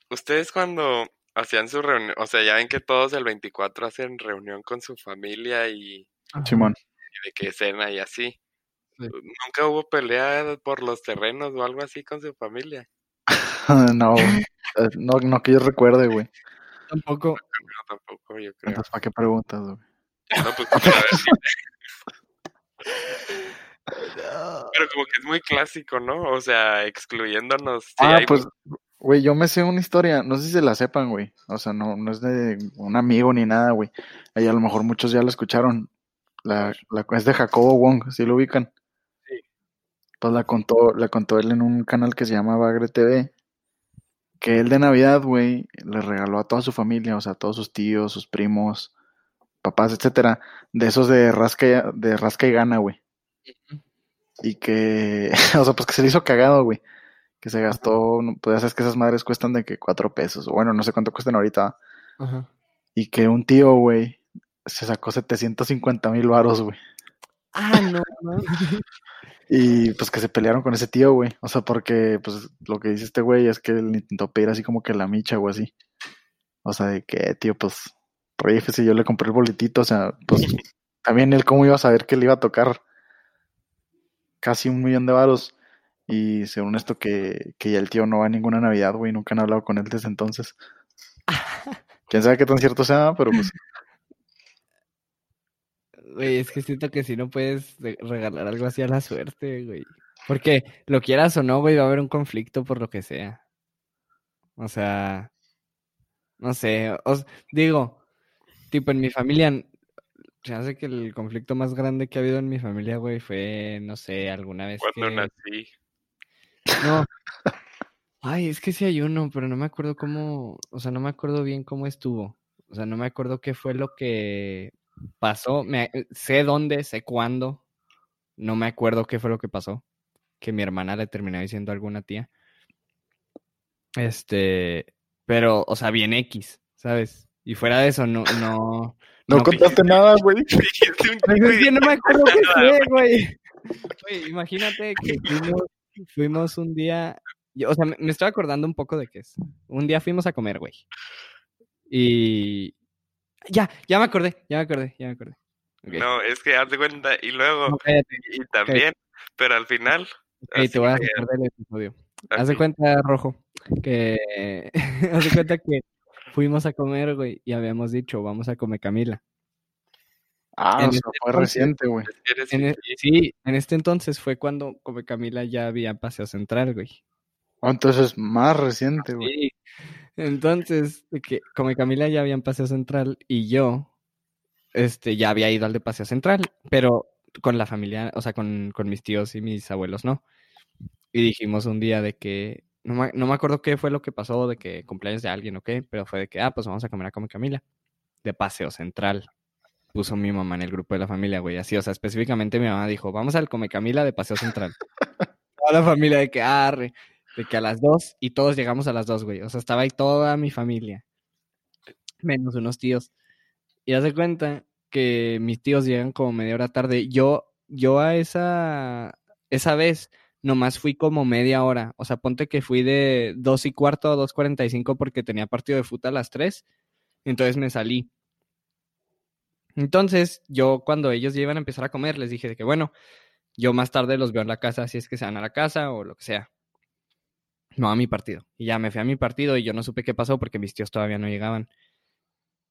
Speaker 3: ¿Ustedes cuando hacían su reunión, o sea, ya ven que todos el 24 hacen reunión con su familia y,
Speaker 2: Simón.
Speaker 3: y de que cena y así?
Speaker 1: Sí.
Speaker 3: ¿Nunca hubo pelea por los terrenos o algo así con su familia? *laughs*
Speaker 2: no. Eh, no, no que yo recuerde, güey.
Speaker 1: Tampoco.
Speaker 3: No, tampoco, yo creo.
Speaker 2: Entonces, ¿para qué preguntas, güey?
Speaker 3: No, pues, a ver, sí. *laughs* Pero como que es muy clásico, ¿no? O sea, excluyéndonos. sí
Speaker 2: ah,
Speaker 3: hay-
Speaker 2: pues, güey, yo me sé una historia, no sé si se la sepan, güey. O sea, no, no es de un amigo ni nada, güey. Ahí a lo mejor muchos ya la escucharon. La, la, es de Jacobo Wong, ¿sí lo ubican?
Speaker 3: Sí.
Speaker 2: Pues la contó, la contó él en un canal que se llama Bagre TV. Que él de Navidad, güey, le regaló a toda su familia, o sea, a todos sus tíos, sus primos, papás, etcétera, de esos de rasca de rasca y gana, güey. Y que, *laughs* o sea, pues que se le hizo cagado, güey. Que se gastó, pues ya sabes que esas madres cuestan de que cuatro pesos, bueno, no sé cuánto cuestan ahorita.
Speaker 1: Ajá.
Speaker 2: Y que un tío, güey, se sacó 750 mil varos, güey.
Speaker 1: Ah, no, *laughs* no.
Speaker 2: Y pues que se pelearon con ese tío, güey. O sea, porque pues lo que dice este güey es que él intentó pedir así como que la micha o así. O sea, de que, tío, pues, rífese, yo le compré el boletito. O sea, pues, *laughs* también él cómo iba a saber que le iba a tocar casi un millón de varos. Y según esto que, que ya el tío no va a ninguna Navidad, güey, nunca han hablado con él desde entonces. *laughs* Quién sabe qué tan cierto sea, pero pues,
Speaker 1: Güey, es que siento que si no puedes de- regalar algo así a la suerte, güey. Porque lo quieras o no, güey, va a haber un conflicto por lo que sea. O sea, no sé, os digo, tipo en mi familia, se hace que el conflicto más grande que ha habido en mi familia, güey, fue, no sé, alguna vez
Speaker 3: Cuando
Speaker 1: que...
Speaker 3: nací.
Speaker 1: No. Ay, es que sí hay uno, pero no me acuerdo cómo, o sea, no me acuerdo bien cómo estuvo. O sea, no me acuerdo qué fue lo que pasó. Me, sé dónde, sé cuándo. No me acuerdo qué fue lo que pasó. Que mi hermana le terminó diciendo a alguna tía. Este, pero, o sea, bien X, ¿sabes? Y fuera de eso, no, no.
Speaker 2: no
Speaker 1: no-
Speaker 2: contaste nada, güey. *laughs*
Speaker 1: Pues no me acuerdo qué fue, güey. Güey, imagínate que fuimos, fuimos un día. yo- o sea, me, me estoy acordando un poco de qué es. Un día fuimos a comer, güey. Y. Ya, ya me acordé, ya me acordé, ya me acordé.
Speaker 3: No, es que haz de cuenta, y luego,
Speaker 1: No,
Speaker 3: y también, pero al final,
Speaker 1: Ok, te voy a recordar el episodio. Haz de cuenta, Rojo, que... *laughs* Haz de cuenta que fuimos a comer, güey, y habíamos dicho, vamos a comer Camila.
Speaker 2: Ah, o sea, fue reciente, güey.
Speaker 1: E, sí, en este entonces fue cuando Come Camila ya había Paseo Central, güey.
Speaker 2: Oh, entonces más reciente, güey. Sí.
Speaker 1: Entonces, que Come Camila ya había en Paseo Central y yo este, ya había ido al de Paseo Central, pero con la familia, o sea, con, con mis tíos y mis abuelos, ¿no? Y dijimos un día de que, no me, no me acuerdo qué fue lo que pasó, de que cumpleaños de alguien o qué, pero fue de que, ah, pues vamos a comer a Come Camila, de Paseo Central puso mi mamá en el grupo de la familia, güey. Así, o sea, específicamente mi mamá dijo, vamos al Come Camila de Paseo Central. *laughs* toda la familia de que arre, de que a las dos, y todos llegamos a las dos, güey. O sea, estaba ahí toda mi familia, menos unos tíos. Y hace cuenta que mis tíos llegan como media hora tarde. Yo, yo a esa, esa vez nomás fui como media hora. O sea, ponte que fui de dos y cuarto a dos cuarenta y cinco porque tenía partido de fútbol a las tres. Entonces me salí. Entonces, yo cuando ellos iban a empezar a comer, les dije de que, bueno, yo más tarde los veo en la casa, si es que se van a la casa o lo que sea. No a mi partido. Y ya me fui a mi partido y yo no supe qué pasó porque mis tíos todavía no llegaban.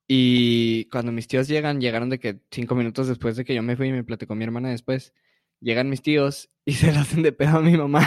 Speaker 1: Y cuando mis tíos llegan, llegaron de que cinco minutos después de que yo me fui y me platicó mi hermana después, llegan mis tíos y *laughs* se lo hacen de pedo a mi mamá.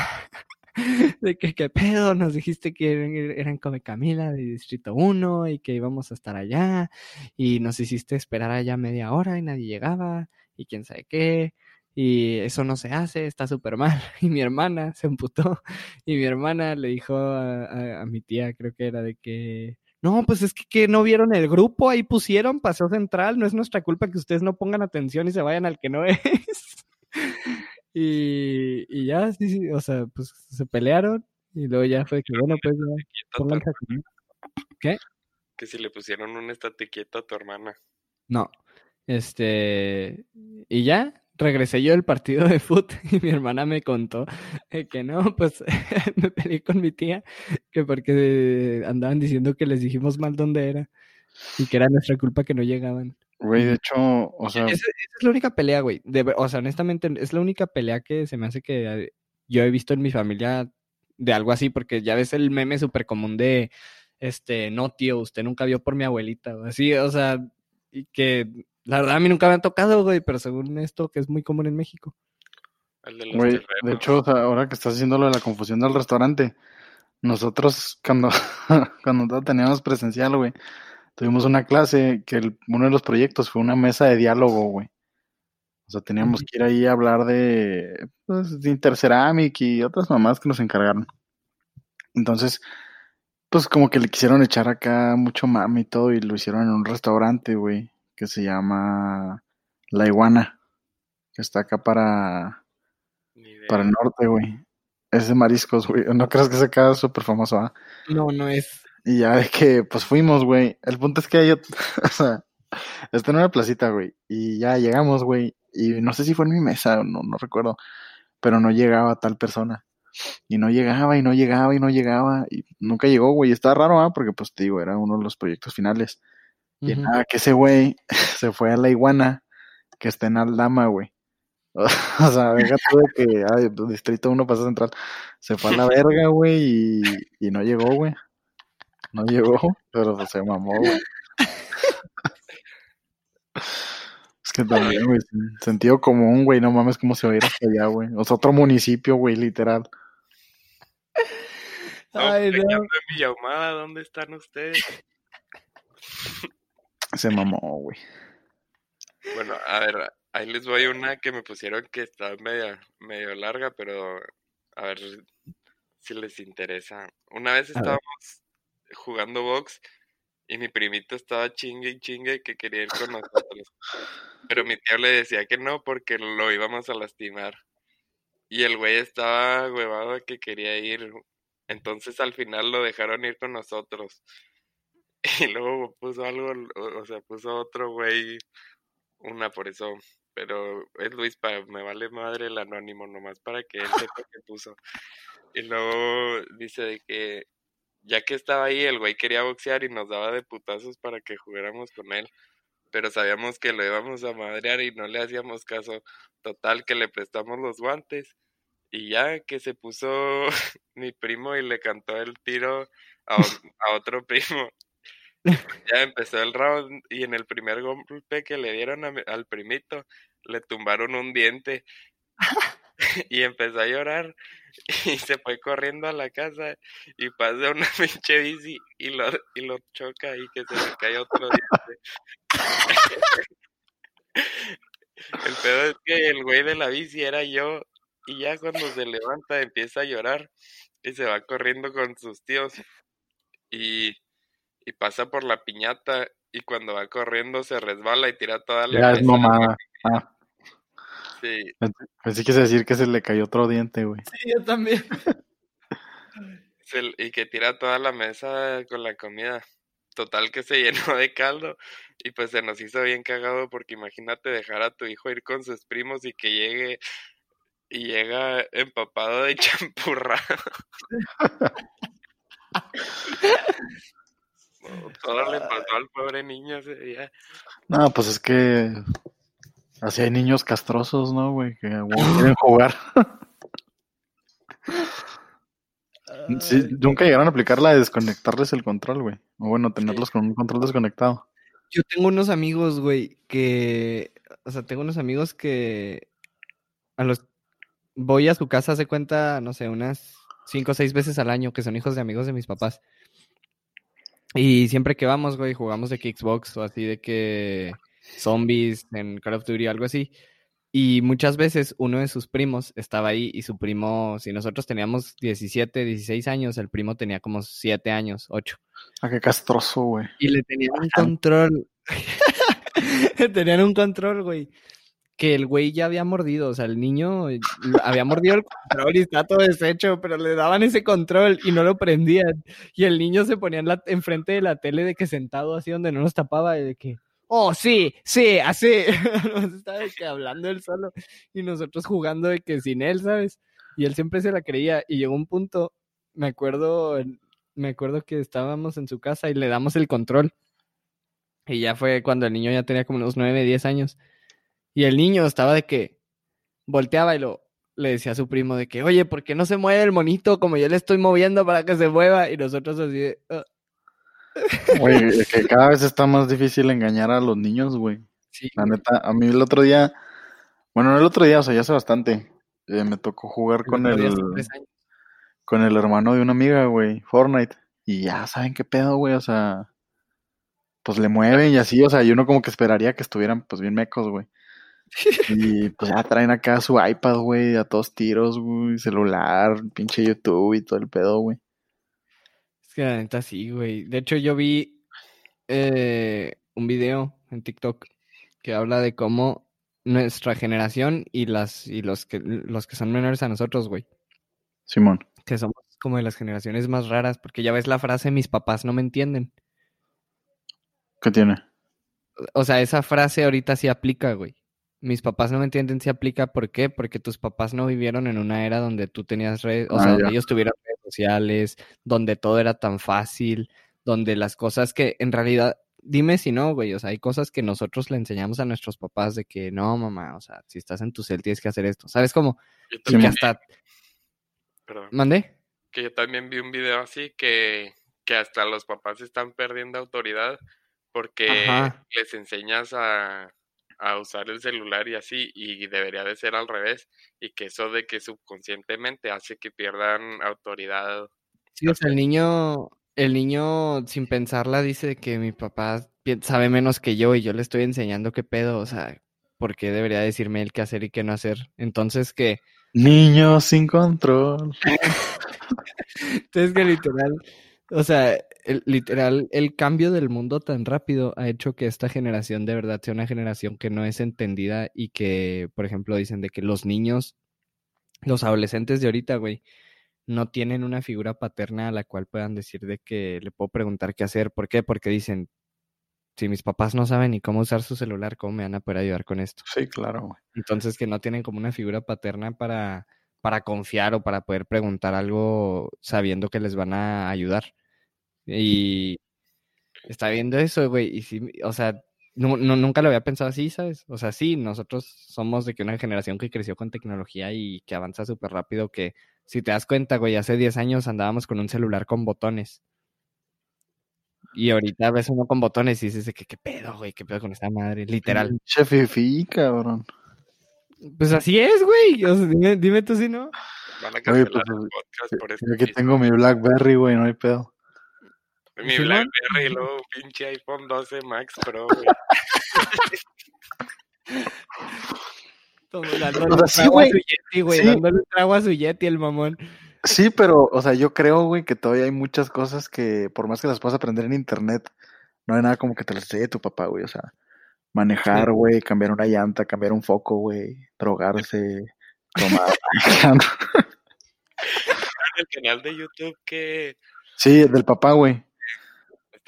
Speaker 1: *laughs* de que qué pedo, nos dijiste que eran, eran Come Camila de Distrito 1 y que íbamos a estar allá y nos hiciste esperar allá media hora y nadie llegaba y quién sabe qué y eso no se hace, está súper mal. *laughs* Y mi hermana se emputó y mi hermana le dijo a, mi tía, creo que era de que, no, pues es que, que, no vieron el grupo, ahí pusieron Paseo Central, no es nuestra culpa que ustedes no pongan atención y se vayan al que no es. *laughs* Y, y ya, sí, sí, o sea, pues se pelearon y luego ya fue que, bueno, pues ya, ¿Qué?
Speaker 3: Que si le pusieron un estate quieto a tu hermana.
Speaker 1: No, este, y ya, regresé yo del partido de foot *laughs* y mi hermana me contó que no, pues *laughs* me peleé con mi tía, que porque andaban diciendo que les dijimos mal dónde era y que era nuestra culpa que no llegaban.
Speaker 2: Güey, de hecho, o sea...
Speaker 1: Esa, es la única pelea, güey. o sea, honestamente, es la única pelea que se me hace que yo he visto en mi familia de algo así, porque ya ves el meme súper común de, este, no, tío, usted nunca vio por mi abuelita, o así, o sea, y que la verdad a mí nunca me ha tocado, güey, pero según esto, que es muy común en México.
Speaker 2: Güey, de hecho, ahora que estás haciendo lo de la confusión del restaurante, nosotros cuando, *laughs* cuando teníamos presencial, güey, tuvimos una clase que uno de los proyectos fue una mesa de diálogo, güey. O sea, teníamos que ir ahí a hablar de, pues, de Interceramic y otras mamás que nos encargaron. Entonces, pues como que le quisieron echar acá mucho mami y todo y lo hicieron en un restaurante, güey, que se llama La Iguana, que está acá para, para el norte, güey. Es de mariscos, güey. *laughs* No crees que se queda súper famoso, ¿ah?
Speaker 1: No, no es.
Speaker 2: Y ya es que, pues fuimos, güey. El punto es que hay, *laughs* o sea, está en una placita, güey. Y ya llegamos, güey. Y no sé si fue en mi mesa, no, no recuerdo. Pero no llegaba tal persona. Y no llegaba, y no llegaba, y no llegaba. Y nunca llegó, güey. Está raro, ¿ah? Porque, pues te digo, era uno de los proyectos finales. Y nada, que ese güey *laughs* se fue a la iguana que está en Aldama, güey. *laughs* O sea, venga tú de que ay, Distrito 1 pasa central. Se fue a la verga, güey, y, y no llegó, güey. No llegó, pero pues se mamó, güey. Es que también, güey, sentido común, güey, no mames cómo se va a ir hasta allá, güey. O sea, otro municipio, güey, literal.
Speaker 3: Ay, no. ¿dónde están ustedes?
Speaker 2: Se mamó, güey.
Speaker 3: Bueno, a ver, ahí les voy una que me pusieron que está medio, medio larga, pero a ver si les interesa. Una vez estábamos jugando box y mi primito estaba chingue y chingue que quería ir con nosotros. Pero mi tío le decía que no porque lo íbamos a lastimar. Y el güey estaba huevado que quería ir. Entonces al final lo dejaron ir con nosotros. *laughs* Y luego puso algo, o sea, puso otro güey, una por eso. Pero es Luis, para, me vale madre el anónimo, nomás para que él sepa que puso. Y luego dice de que ya que estaba ahí, el güey quería boxear y nos daba de putazos para que jugáramos con él. Pero sabíamos que lo íbamos a madrear y no le hacíamos caso. Total, que le prestamos los guantes. Y ya que se puso *laughs* mi primo y le cantó el tiro a, a otro *laughs* primo. Ya empezó el round y en el primer golpe que le dieron al primito, le tumbaron un diente *laughs* y empezó a llorar *laughs* y se fue corriendo a la casa y pasa una *laughs* pinche bici y lo, y lo choca y que se le cae otro diente. El pedo es que el güey de la bici era yo y ya cuando se levanta empieza a llorar y se va corriendo con sus tíos y, y pasa por la piñata y cuando va corriendo se resbala y tira toda la...
Speaker 2: Ya es mamada. Ah.
Speaker 3: Sí.
Speaker 2: Así que decir que se le cayó otro diente, güey.
Speaker 1: Sí, yo también. *laughs*
Speaker 3: y que tira toda la mesa con la comida. Total que se *laughs* llenó de caldo y pues se nos hizo bien cagado porque imagínate dejar a tu hijo ir con sus primos y que llegue y llega empapado de *laughs* champurrado. todo le pasó al pobre niño ese día.
Speaker 2: No, pues es que así hay niños castrosos, ¿no, güey? Que *gasps* quieren jugar. Sí, nunca llegaron a aplicar la de desconectarles el control, güey. O bueno, tenerlos con un control desconectado.
Speaker 1: Yo tengo unos amigos, güey, que. O sea, tengo unos amigos que. A los. Voy a su casa, se cuenta, no sé, unas cinco o seis veces al año, que son hijos de amigos de mis papás. Y siempre que vamos, güey, jugamos de Xbox o así de que. Zombies en Call of Duty o algo así. Y muchas veces uno de sus primos estaba ahí y su primo, si nosotros teníamos 17, 16 años, el primo tenía como 7 años, 8.
Speaker 2: Ah, qué castroso, güey.
Speaker 1: Y le tenían un control. le *laughs* tenían un control, güey. Que el güey ya había mordido, o sea, el niño había mordido el control y está todo deshecho, pero le daban ese control y no lo prendían. Y el niño se ponía en la, enfrente de la tele de que sentado así donde no nos tapaba, de que, oh, sí, sí, así. *laughs* Nos de que hablando él solo y nosotros jugando de que sin él, ¿sabes? Y él siempre se la creía y llegó un punto, me acuerdo, me acuerdo que estábamos en su casa y le damos el control. Y ya fue cuando el niño ya tenía como unos 9, 10 años. Y el niño estaba de que volteaba y lo le decía a su primo de que, oye, ¿por qué no se mueve el monito como yo le estoy moviendo para que se mueva? Y nosotros así de, "Ah".
Speaker 2: Güey, que cada vez está más difícil engañar a los niños, güey.
Speaker 1: Sí,
Speaker 2: La neta, a mí el otro día, bueno, no el otro día, o sea, ya hace bastante, eh, me tocó jugar con
Speaker 1: el
Speaker 2: el, con el hermano de una amiga, güey, Fortnite. Y ya saben qué pedo, güey, o sea, pues le mueven y así, o sea, yo no como que esperaría que estuvieran pues bien mecos, güey. *laughs* Y pues ya traen acá su iPad, güey, a todos tiros, güey, celular, pinche YouTube y todo el pedo, güey.
Speaker 1: Que la neta sí, güey. De hecho, yo vi eh, un video en TikTok que habla de cómo nuestra generación y las y los que los que son menores a nosotros, güey,
Speaker 2: Simón.
Speaker 1: que somos como de las generaciones más raras, porque ya ves la frase mis papás no me entienden.
Speaker 2: ¿Qué tiene?
Speaker 1: O sea, esa frase ahorita sí aplica, güey. Mis papás no me entienden si aplica, ¿por qué? Porque tus papás no vivieron en una era donde tú tenías redes, o
Speaker 2: Ah,
Speaker 1: sea, donde ellos tuvieron redes sociales, donde todo era tan fácil, donde las cosas que en realidad, dime si no, güey, o sea, hay cosas que nosotros le enseñamos a nuestros papás de que no, mamá, o sea, si estás en tu cel tienes que hacer esto, ¿sabes cómo?
Speaker 3: Yo
Speaker 1: Y que
Speaker 3: también,
Speaker 1: hasta,
Speaker 3: perdón,
Speaker 1: ¿mandé?
Speaker 3: que yo también vi un video así que, que hasta los papás están perdiendo autoridad porque
Speaker 1: Ajá.
Speaker 3: les enseñas a, a usar el celular y así, y debería de ser al revés, y que eso de que subconscientemente hace que pierdan autoridad.
Speaker 1: Sí, o sea, el niño, el niño sin pensarla dice que mi papá sabe menos que yo y yo le estoy enseñando qué pedo, o sea, ¿por qué debería decirme él qué hacer y qué no hacer? Entonces que,
Speaker 2: Niños sin control. *laughs*
Speaker 1: entonces que literal, o sea, el, literal, el cambio del mundo tan rápido ha hecho que esta generación de verdad sea una generación que no es entendida y que, por ejemplo, dicen de que los niños, los adolescentes de ahorita, güey, no tienen una figura paterna a la cual puedan decir de que le puedo preguntar qué hacer. ¿Por qué? Porque dicen, si mis papás no saben ni cómo usar su celular, ¿cómo me van a poder ayudar con esto?
Speaker 2: Sí, claro, güey.
Speaker 1: Entonces que no tienen como una figura paterna para, para confiar o para poder preguntar algo sabiendo que les van a ayudar. Y está viendo eso, güey. Y sí, o sea, no, no, nunca lo había pensado así, ¿sabes? O sea, sí, nosotros somos de que una generación que creció con tecnología y que avanza súper rápido, que si te das cuenta, güey, hace 10 años andábamos con un celular con botones. Y ahorita ves uno con botones y dices, ¿qué, qué pedo, güey? ¿Qué pedo con esta madre? Literal.
Speaker 2: Che fifi, cabrón.
Speaker 1: Pues así es, güey. O sea, dime, dime tú si no.
Speaker 3: Van a
Speaker 2: Oye, pues,
Speaker 3: el podcast por este
Speaker 2: Yo aquí
Speaker 3: mismo.
Speaker 2: tengo mi Blackberry, güey, no hay pedo.
Speaker 3: Mi
Speaker 1: ¿Sí,
Speaker 3: BlackBerry y luego pinche iPhone 12 Max Pro, güey.
Speaker 1: Como dándole
Speaker 2: O sea,
Speaker 1: un
Speaker 2: sí,
Speaker 1: trago a
Speaker 2: güey.
Speaker 1: su Yeti, güey.
Speaker 2: Sí.
Speaker 1: Dándole un trago a su Yeti, el mamón.
Speaker 2: Sí, pero, o sea, yo creo, güey, que todavía hay muchas cosas que, por más que las puedas aprender en internet, no hay nada como que te las enseñe tu papá, güey. O sea, manejar, güey, cambiar una llanta, cambiar un foco, güey, drogarse, *laughs* tomar.
Speaker 3: El canal de YouTube que
Speaker 2: sí, del papá, güey.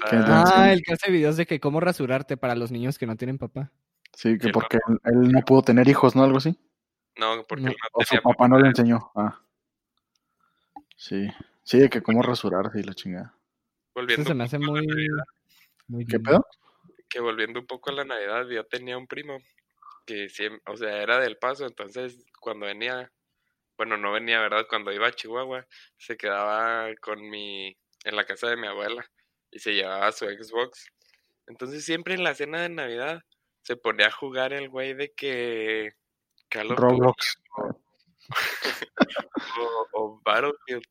Speaker 1: Ah, el que hace videos de que cómo rasurarte para los niños que no tienen papá.
Speaker 2: Sí, que
Speaker 3: Sí,
Speaker 2: porque él, él no pudo tener hijos, ¿no? Algo así.
Speaker 3: No, porque
Speaker 1: No,
Speaker 3: él no
Speaker 2: O su papá no le enseñó. Ah. Sí. Sí, de que cómo rasurarse y la chingada.
Speaker 3: Volviendo
Speaker 1: Eso se me hace muy... Muy
Speaker 2: ¿Qué pedo?
Speaker 3: que volviendo un poco a la Navidad, yo tenía un primo que siempre, o sea, era del paso, entonces cuando venía, bueno, no venía, ¿verdad? Cuando iba a Chihuahua, se quedaba con mi, en la casa de mi abuela y se llevaba su Xbox. Entonces siempre en la cena de Navidad se ponía a jugar el güey de que Call of Duty
Speaker 2: Roblox.
Speaker 3: o, o Battlefield.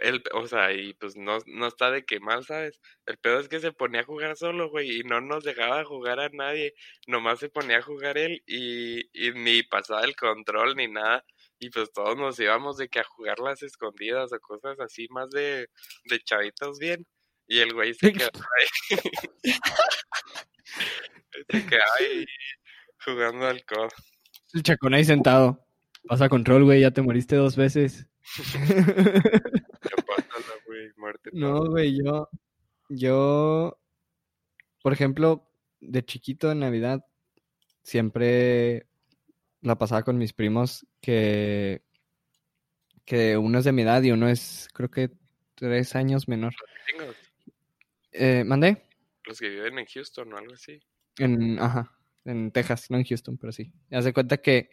Speaker 3: El, o sea, y pues no, no está de que mal, ¿sabes? El pedo es que se ponía a jugar solo, güey, y no nos dejaba jugar a nadie. Nomás se ponía a jugar él y, y ni pasaba el control ni nada. Y pues todos nos íbamos de que a jugar las escondidas o cosas así más de, de chavitos bien. Y el güey se quedaba *laughs* ahí. *laughs* se quedaba ahí jugando al COD.
Speaker 1: El chacón ahí sentado. Pasa control, güey, ya te moriste dos veces. *laughs*
Speaker 3: Ya pásala, güey, muerte.
Speaker 1: No, güey, yo, yo, por ejemplo, de chiquito en Navidad, siempre la pasaba con mis primos que, que uno es de mi edad y uno es, creo que tres años menor.
Speaker 3: Gringos,
Speaker 1: Eh, ¿Mandé?
Speaker 3: Los que viven en Houston o algo así.
Speaker 1: En, ajá, en Texas, no en Houston, pero sí. Haz de cuenta que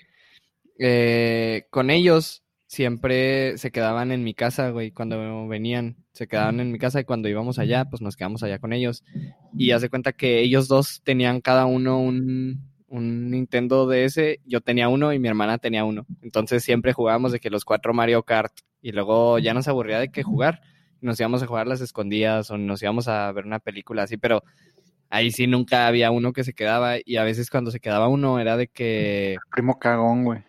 Speaker 1: eh, con ellos siempre se quedaban en mi casa, güey, cuando venían, se quedaban en mi casa y cuando íbamos allá, pues nos quedamos allá con ellos. Y haz de cuenta que ellos dos tenían cada uno un, un Nintendo DS, yo tenía uno y mi hermana tenía uno. Entonces siempre jugábamos de que los cuatro Mario Kart y luego ya nos aburría de que jugar. Nos íbamos a jugar las escondidas o nos íbamos a ver una película así, pero ahí sí nunca había uno que se quedaba y a veces cuando se quedaba uno era de que
Speaker 2: Primo cagón, güey.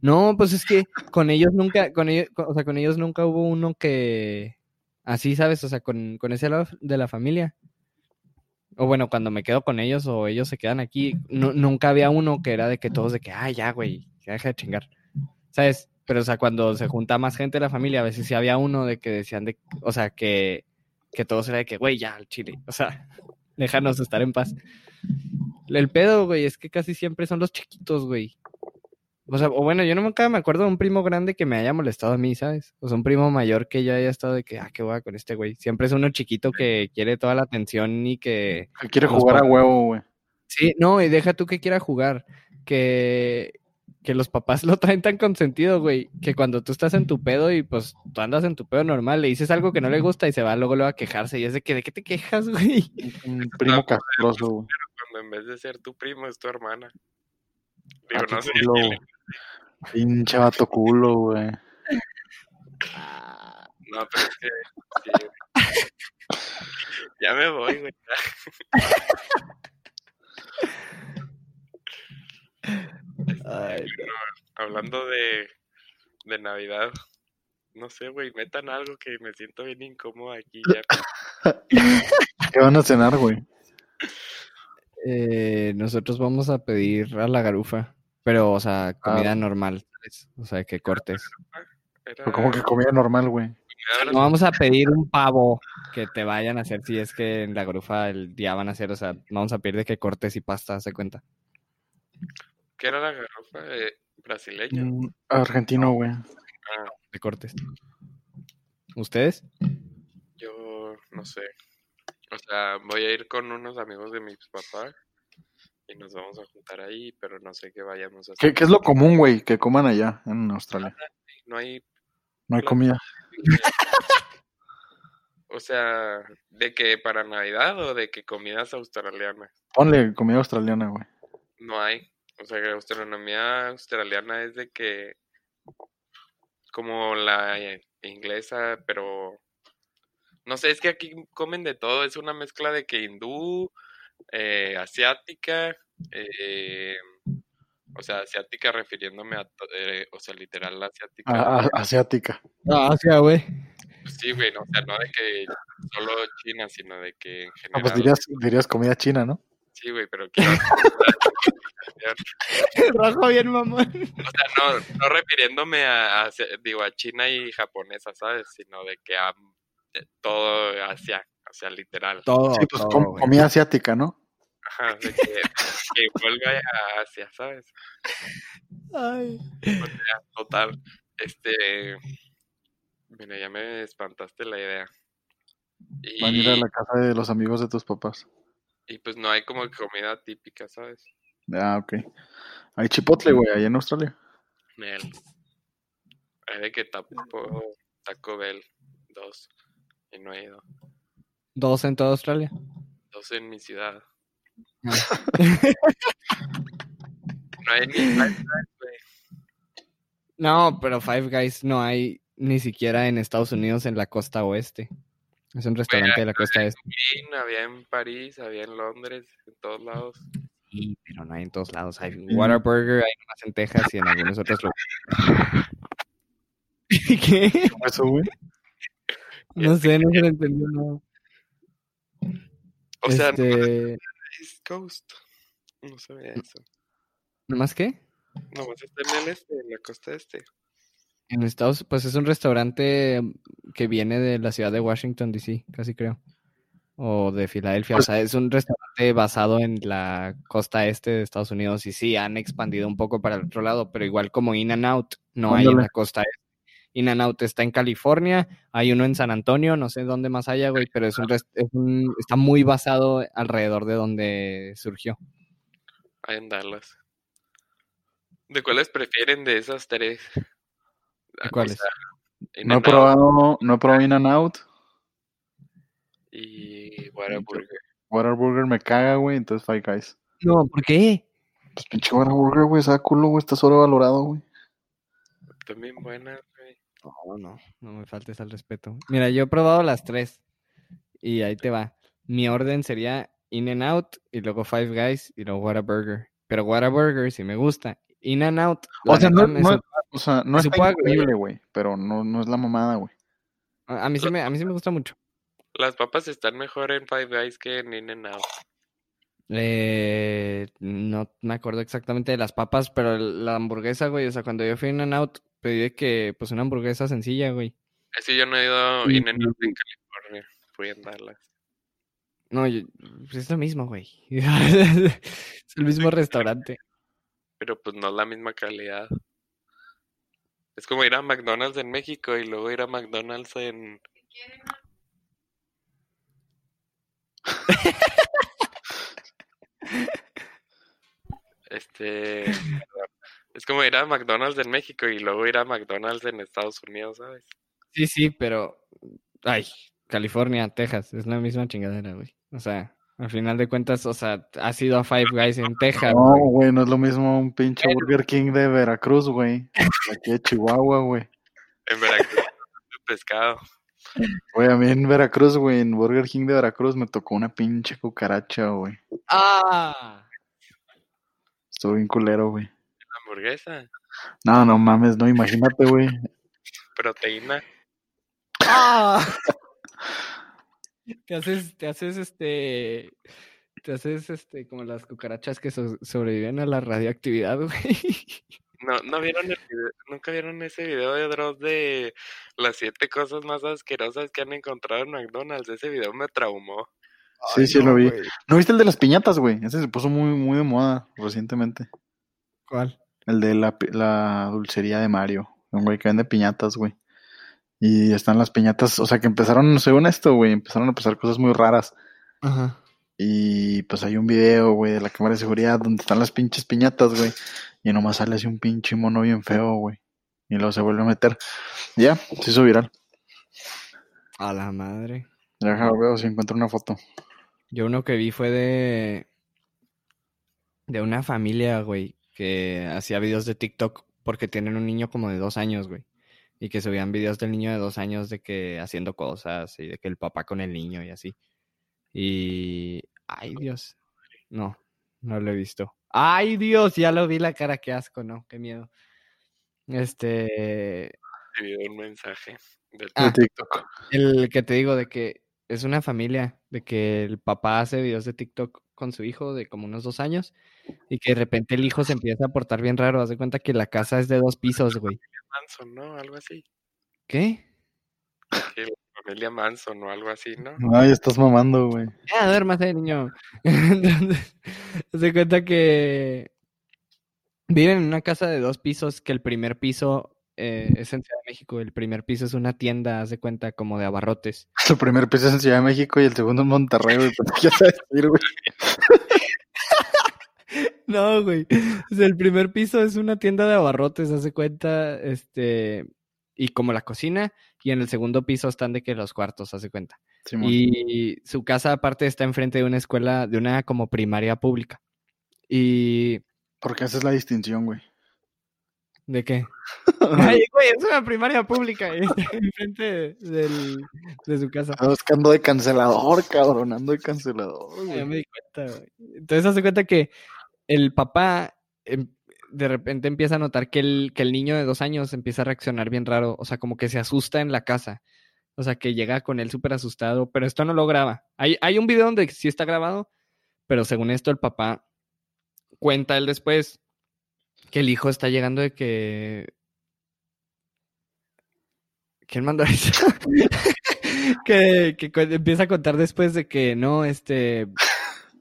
Speaker 1: no, pues es que con ellos nunca, con ellos, o sea, con ellos nunca hubo uno que así, ¿sabes? O sea, con, con ese lado de la familia. O bueno, cuando me quedo con ellos o ellos se quedan aquí, nu- nunca había uno que era de que todos de que, ah, ya, güey, ya deja de chingar. ¿Sabes? Pero, o sea, cuando se junta más gente de la familia, a veces sí había uno de que decían de, o sea, que, que todos era de que, güey, ya, al chile. O sea, *laughs* déjanos estar en paz. El pedo, güey, es que casi siempre son los chiquitos, güey. O sea, o bueno, yo nunca me acuerdo de un primo grande que me haya molestado a mí, ¿sabes? O sea, un primo mayor que yo haya estado de que, ah, qué guay con este güey. Siempre es uno chiquito que quiere toda la atención y que...
Speaker 2: Que quiere jugar a huevo, güey.
Speaker 1: Sí, no, y deja tú que quiera jugar. Que, que los papás *laughs* lo traen tan consentido, güey, que cuando tú estás en tu pedo y pues tú andas en tu pedo normal, le dices algo que no le gusta y se va luego, luego a quejarse. Y es de que, ¿de qué te quejas, *laughs* güey?
Speaker 2: Un primo castroso, güey.
Speaker 3: Cuando en vez de ser tu primo es tu hermana.
Speaker 2: Ah,
Speaker 3: Digo, no sé.
Speaker 2: Pinche vato culo, güey.
Speaker 3: No, pero es que. sí. *laughs* ya me voy, güey. Hablando de, de Navidad. No sé, güey, metan algo que me siento bien incómodo aquí ya. *laughs*
Speaker 2: ¿Qué van a cenar, güey?
Speaker 1: Eh, nosotros vamos a pedir a la garufa, pero, o sea, comida normal, ¿sabes? O sea, que cortes.
Speaker 3: Era,
Speaker 2: como que comida normal, güey.
Speaker 1: No vamos a pedir un pavo que te vayan a hacer si es que en la garufa el día van a hacer, o sea, vamos a pedir de que cortes y pasta, se cuenta.
Speaker 3: ¿Qué era la garrafa? Eh, brasileño.
Speaker 2: Mm, Argentino, güey.
Speaker 3: Ah,
Speaker 1: De cortes. ¿Ustedes?
Speaker 3: yo no sé. O sea, voy a ir con unos amigos de mis papás y nos vamos a juntar ahí, pero no sé qué vayamos a hacer.
Speaker 2: ¿Qué, qué es lo común, güey, que coman allá en Australia?
Speaker 3: No hay,
Speaker 2: No hay comida. *laughs*
Speaker 3: o sea, de que para Navidad o de que comidas australianas.
Speaker 2: Ponle comida australiana, güey.
Speaker 3: No hay. O sea, que la gastronomía australiana es de que como la inglesa, pero no sé, es que aquí comen de todo, es una mezcla de que hindú, eh, asiática, eh, o sea, asiática refiriéndome a, eh, o sea, literal asiática.
Speaker 2: A- a- asiática.
Speaker 1: Ah, Asia, güey.
Speaker 3: Pues sí, güey, no, o sea, no de que solo China, sino de que en
Speaker 2: Ah,
Speaker 3: general.
Speaker 2: pues dirías, dirías comida china, ¿no?
Speaker 3: Sí, güey, pero quiero...
Speaker 1: Rajo *laughs* bien, mamón.
Speaker 3: O sea, no, no refiriéndome a, a- digo, a China y japonesa, ¿sabes? Sino de que a de todo Asia, o sea, literal.
Speaker 1: Todo,
Speaker 2: Sí, pues
Speaker 1: todo,
Speaker 2: com-
Speaker 1: güey.
Speaker 2: comida asiática, ¿no?
Speaker 3: Ajá, de que, que vuelva a Asia, ¿sabes?
Speaker 1: Ay.
Speaker 3: Total. Este. Mira, ya me espantaste la idea.
Speaker 2: Van a ir a la casa de los amigos de tus papás.
Speaker 3: Y pues no hay como comida típica, ¿sabes?
Speaker 2: Ah, ok. Hay chipotle, güey, ahí en Australia.
Speaker 3: Nel. Hay de que tapo Taco Bell, dos. Y no he ido.
Speaker 1: Dos en toda Australia.
Speaker 3: Dos en mi ciudad.
Speaker 1: Ah. *laughs*
Speaker 3: No hay ni Five Guys, güey.
Speaker 1: No, pero Five Guys no hay ni siquiera en Estados Unidos en la costa oeste. Es un restaurante de la costa este.
Speaker 3: Había en París, había en Londres, en todos lados.
Speaker 1: Sí, pero no hay en todos lados. Hay Whataburger, hay nomás en Texas y en algunos otros lugares. *laughs* ¿Qué?
Speaker 2: ¿Cómo eso, güey?
Speaker 1: No sé, no se lo entendió nada.
Speaker 3: O sea,
Speaker 1: este...
Speaker 3: East Coast. No sabía eso.
Speaker 1: ¿Nomás qué?
Speaker 3: Nomás está en el este, en la costa este.
Speaker 1: En Estados pues es un restaurante que viene de la ciudad de Washington, D.C., casi creo. O de Filadelfia.
Speaker 2: Pues
Speaker 1: o sea, es un restaurante basado en la costa este de Estados Unidos. Y sí, han expandido un poco para el otro lado, pero igual como In and Out no hay en la costa este. In and Out está en California, hay uno en San Antonio, no sé dónde más haya, güey, pero es un, es un- está muy basado alrededor de donde surgió.
Speaker 3: Ahí en Dallas. ¿De cuáles prefieren de esas tres? Ah,
Speaker 1: cuáles?
Speaker 2: No he probado, no he probado In and Out.
Speaker 3: Y Whataburger.
Speaker 2: Whataburger me caga, güey, entonces Five Guys.
Speaker 1: No, ¿por qué?
Speaker 2: Pues pinche Whataburger, güey, saca culo, güey, está sobrevalorado, güey.
Speaker 3: También buenas, güey.
Speaker 1: No, no, no me faltes al respeto. Mira, yo he probado las tres y ahí te va. Mi orden sería In and Out y luego Five Guys y luego Whataburger. Pero Whataburger sí me gusta. In and Out.
Speaker 2: O sea, no, no- o sea, no
Speaker 1: supo
Speaker 2: increíble, güey, pero no, no es la mamada, güey.
Speaker 1: a, a mí sí me, a mí sí me gusta mucho.
Speaker 3: Las papas están mejor en Five Guys que en In-N-Out.
Speaker 1: Eh, no me acuerdo exactamente de las papas, pero la hamburguesa, güey, o sea, cuando yo fui a In and Out, pedí de que, pues, una hamburguesa sencilla, güey.
Speaker 3: Es que yo no he ido
Speaker 1: Y-
Speaker 3: In-N-Out en California. Fui en Dallas.
Speaker 1: No, yo- pues es lo mismo, güey. *laughs* Es el mismo restaurante.
Speaker 3: Pero pues no es la misma calidad. Es como ir a McDonald's en México y luego ir a McDonald's en... Este... Es como ir a McDonald's en México y luego ir a McDonald's en Estados Unidos, ¿sabes?
Speaker 1: Sí, sí, pero. Ay, California, Texas, es la misma chingadera, güey. O sea, al final de cuentas, o sea, has ido a Five Guys en Texas,
Speaker 2: No,
Speaker 1: güey.
Speaker 2: no es lo mismo un pinche Burger King de Veracruz, güey. Aquí de Chihuahua, güey.
Speaker 3: En Veracruz, pescado.
Speaker 2: Güey, a mí en Veracruz, güey, en Burger King de Veracruz me tocó una pinche cucaracha, güey.
Speaker 1: ¡Ah!
Speaker 2: Estuvo bien culero, güey.
Speaker 3: La hamburguesa,
Speaker 2: No, no mames, no, imagínate, güey.
Speaker 3: proteína.
Speaker 1: ¡Ah! *laughs* Te haces, te haces este. Te haces este como las cucarachas que so- sobreviven a la radioactividad, *laughs* güey.
Speaker 3: No, no vieron el video, nunca vieron ese video de Dross de las siete cosas más asquerosas que han encontrado en McDonald's. Ese video me traumó.
Speaker 2: Sí, sí, lo vi. ¿No viste el de las piñatas, güey? Ese se puso muy, muy de moda recientemente.
Speaker 1: ¿Cuál?
Speaker 2: El de la, la dulcería de Mario. Un güey que vende piñatas, güey. Y están las piñatas, o sea que empezaron, según esto, güey, empezaron a pasar cosas muy raras.
Speaker 1: Ajá.
Speaker 2: Y pues hay un video, güey, de la cámara de seguridad donde están las pinches piñatas, güey. Y nomás sale así un pinche mono bien feo, güey. Y luego se vuelve a meter. Ya, se hizo viral.
Speaker 1: A la madre.
Speaker 2: Déjame ver si encuentro una foto.
Speaker 1: Yo uno que vi fue de. De una familia, güey, que hacía videos de TikTok porque tienen un niño como de dos años, güey. Y que subían videos del niño de dos años de que haciendo cosas y de que el papá con el niño y así. Y. Ay, Dios. No, no lo he visto. Ay, Dios, ya lo vi la cara, qué asco, ¿no? Qué miedo. Este.
Speaker 3: Un mensaje del
Speaker 1: Ah.
Speaker 2: TikTok.
Speaker 1: El que te digo de que es una familia, de que el papá hace videos de TikTok con su hijo de como unos dos años y que de repente el hijo se empieza a portar bien raro. Haz de cuenta que la casa es de dos pisos, güey.
Speaker 3: Manson, ¿no? Algo así.
Speaker 1: ¿Qué?
Speaker 3: Que la familia Manson o algo así, ¿no?
Speaker 2: Ay, estás mamando, güey.
Speaker 1: Ya, duérmase, niño. *laughs* Entonces, haz de cuenta que viven en una casa de dos pisos, que el primer piso eh, es en Ciudad de México, el primer piso es una tienda, haz de cuenta, como de abarrotes. *laughs*
Speaker 2: El primer piso es en Ciudad de México y el segundo en Monterrey, güey. Pero ya sabes decir, güey. *laughs* *laughs*
Speaker 1: No, güey. O sea, el primer piso es una tienda de abarrotes, hace cuenta, este, y como la cocina, y en el segundo piso están de que los cuartos, hace cuenta. Y su casa aparte está enfrente de una escuela, de una como primaria pública. ¿Y
Speaker 2: Porque esa es la distinción, güey.
Speaker 1: de qué? *laughs* Ay, güey, es una primaria pública, está enfrente del, de su casa.
Speaker 2: Estás buscando de cancelador, cabrón. Ando de cancelador,
Speaker 1: Ya
Speaker 2: güey.
Speaker 1: me di cuenta, güey. Entonces hace cuenta que el papá em, de repente empieza a notar que el, que el niño de dos años empieza a reaccionar bien raro, o sea, como que se asusta en la casa. O sea, que llega con él súper asustado, pero esto no lo graba. Hay, hay un video donde sí está grabado, pero según esto el papá cuenta él después que el hijo está llegando de que... ¿Quién mandó *laughs* eso? que, que empieza a contar después de que no, este,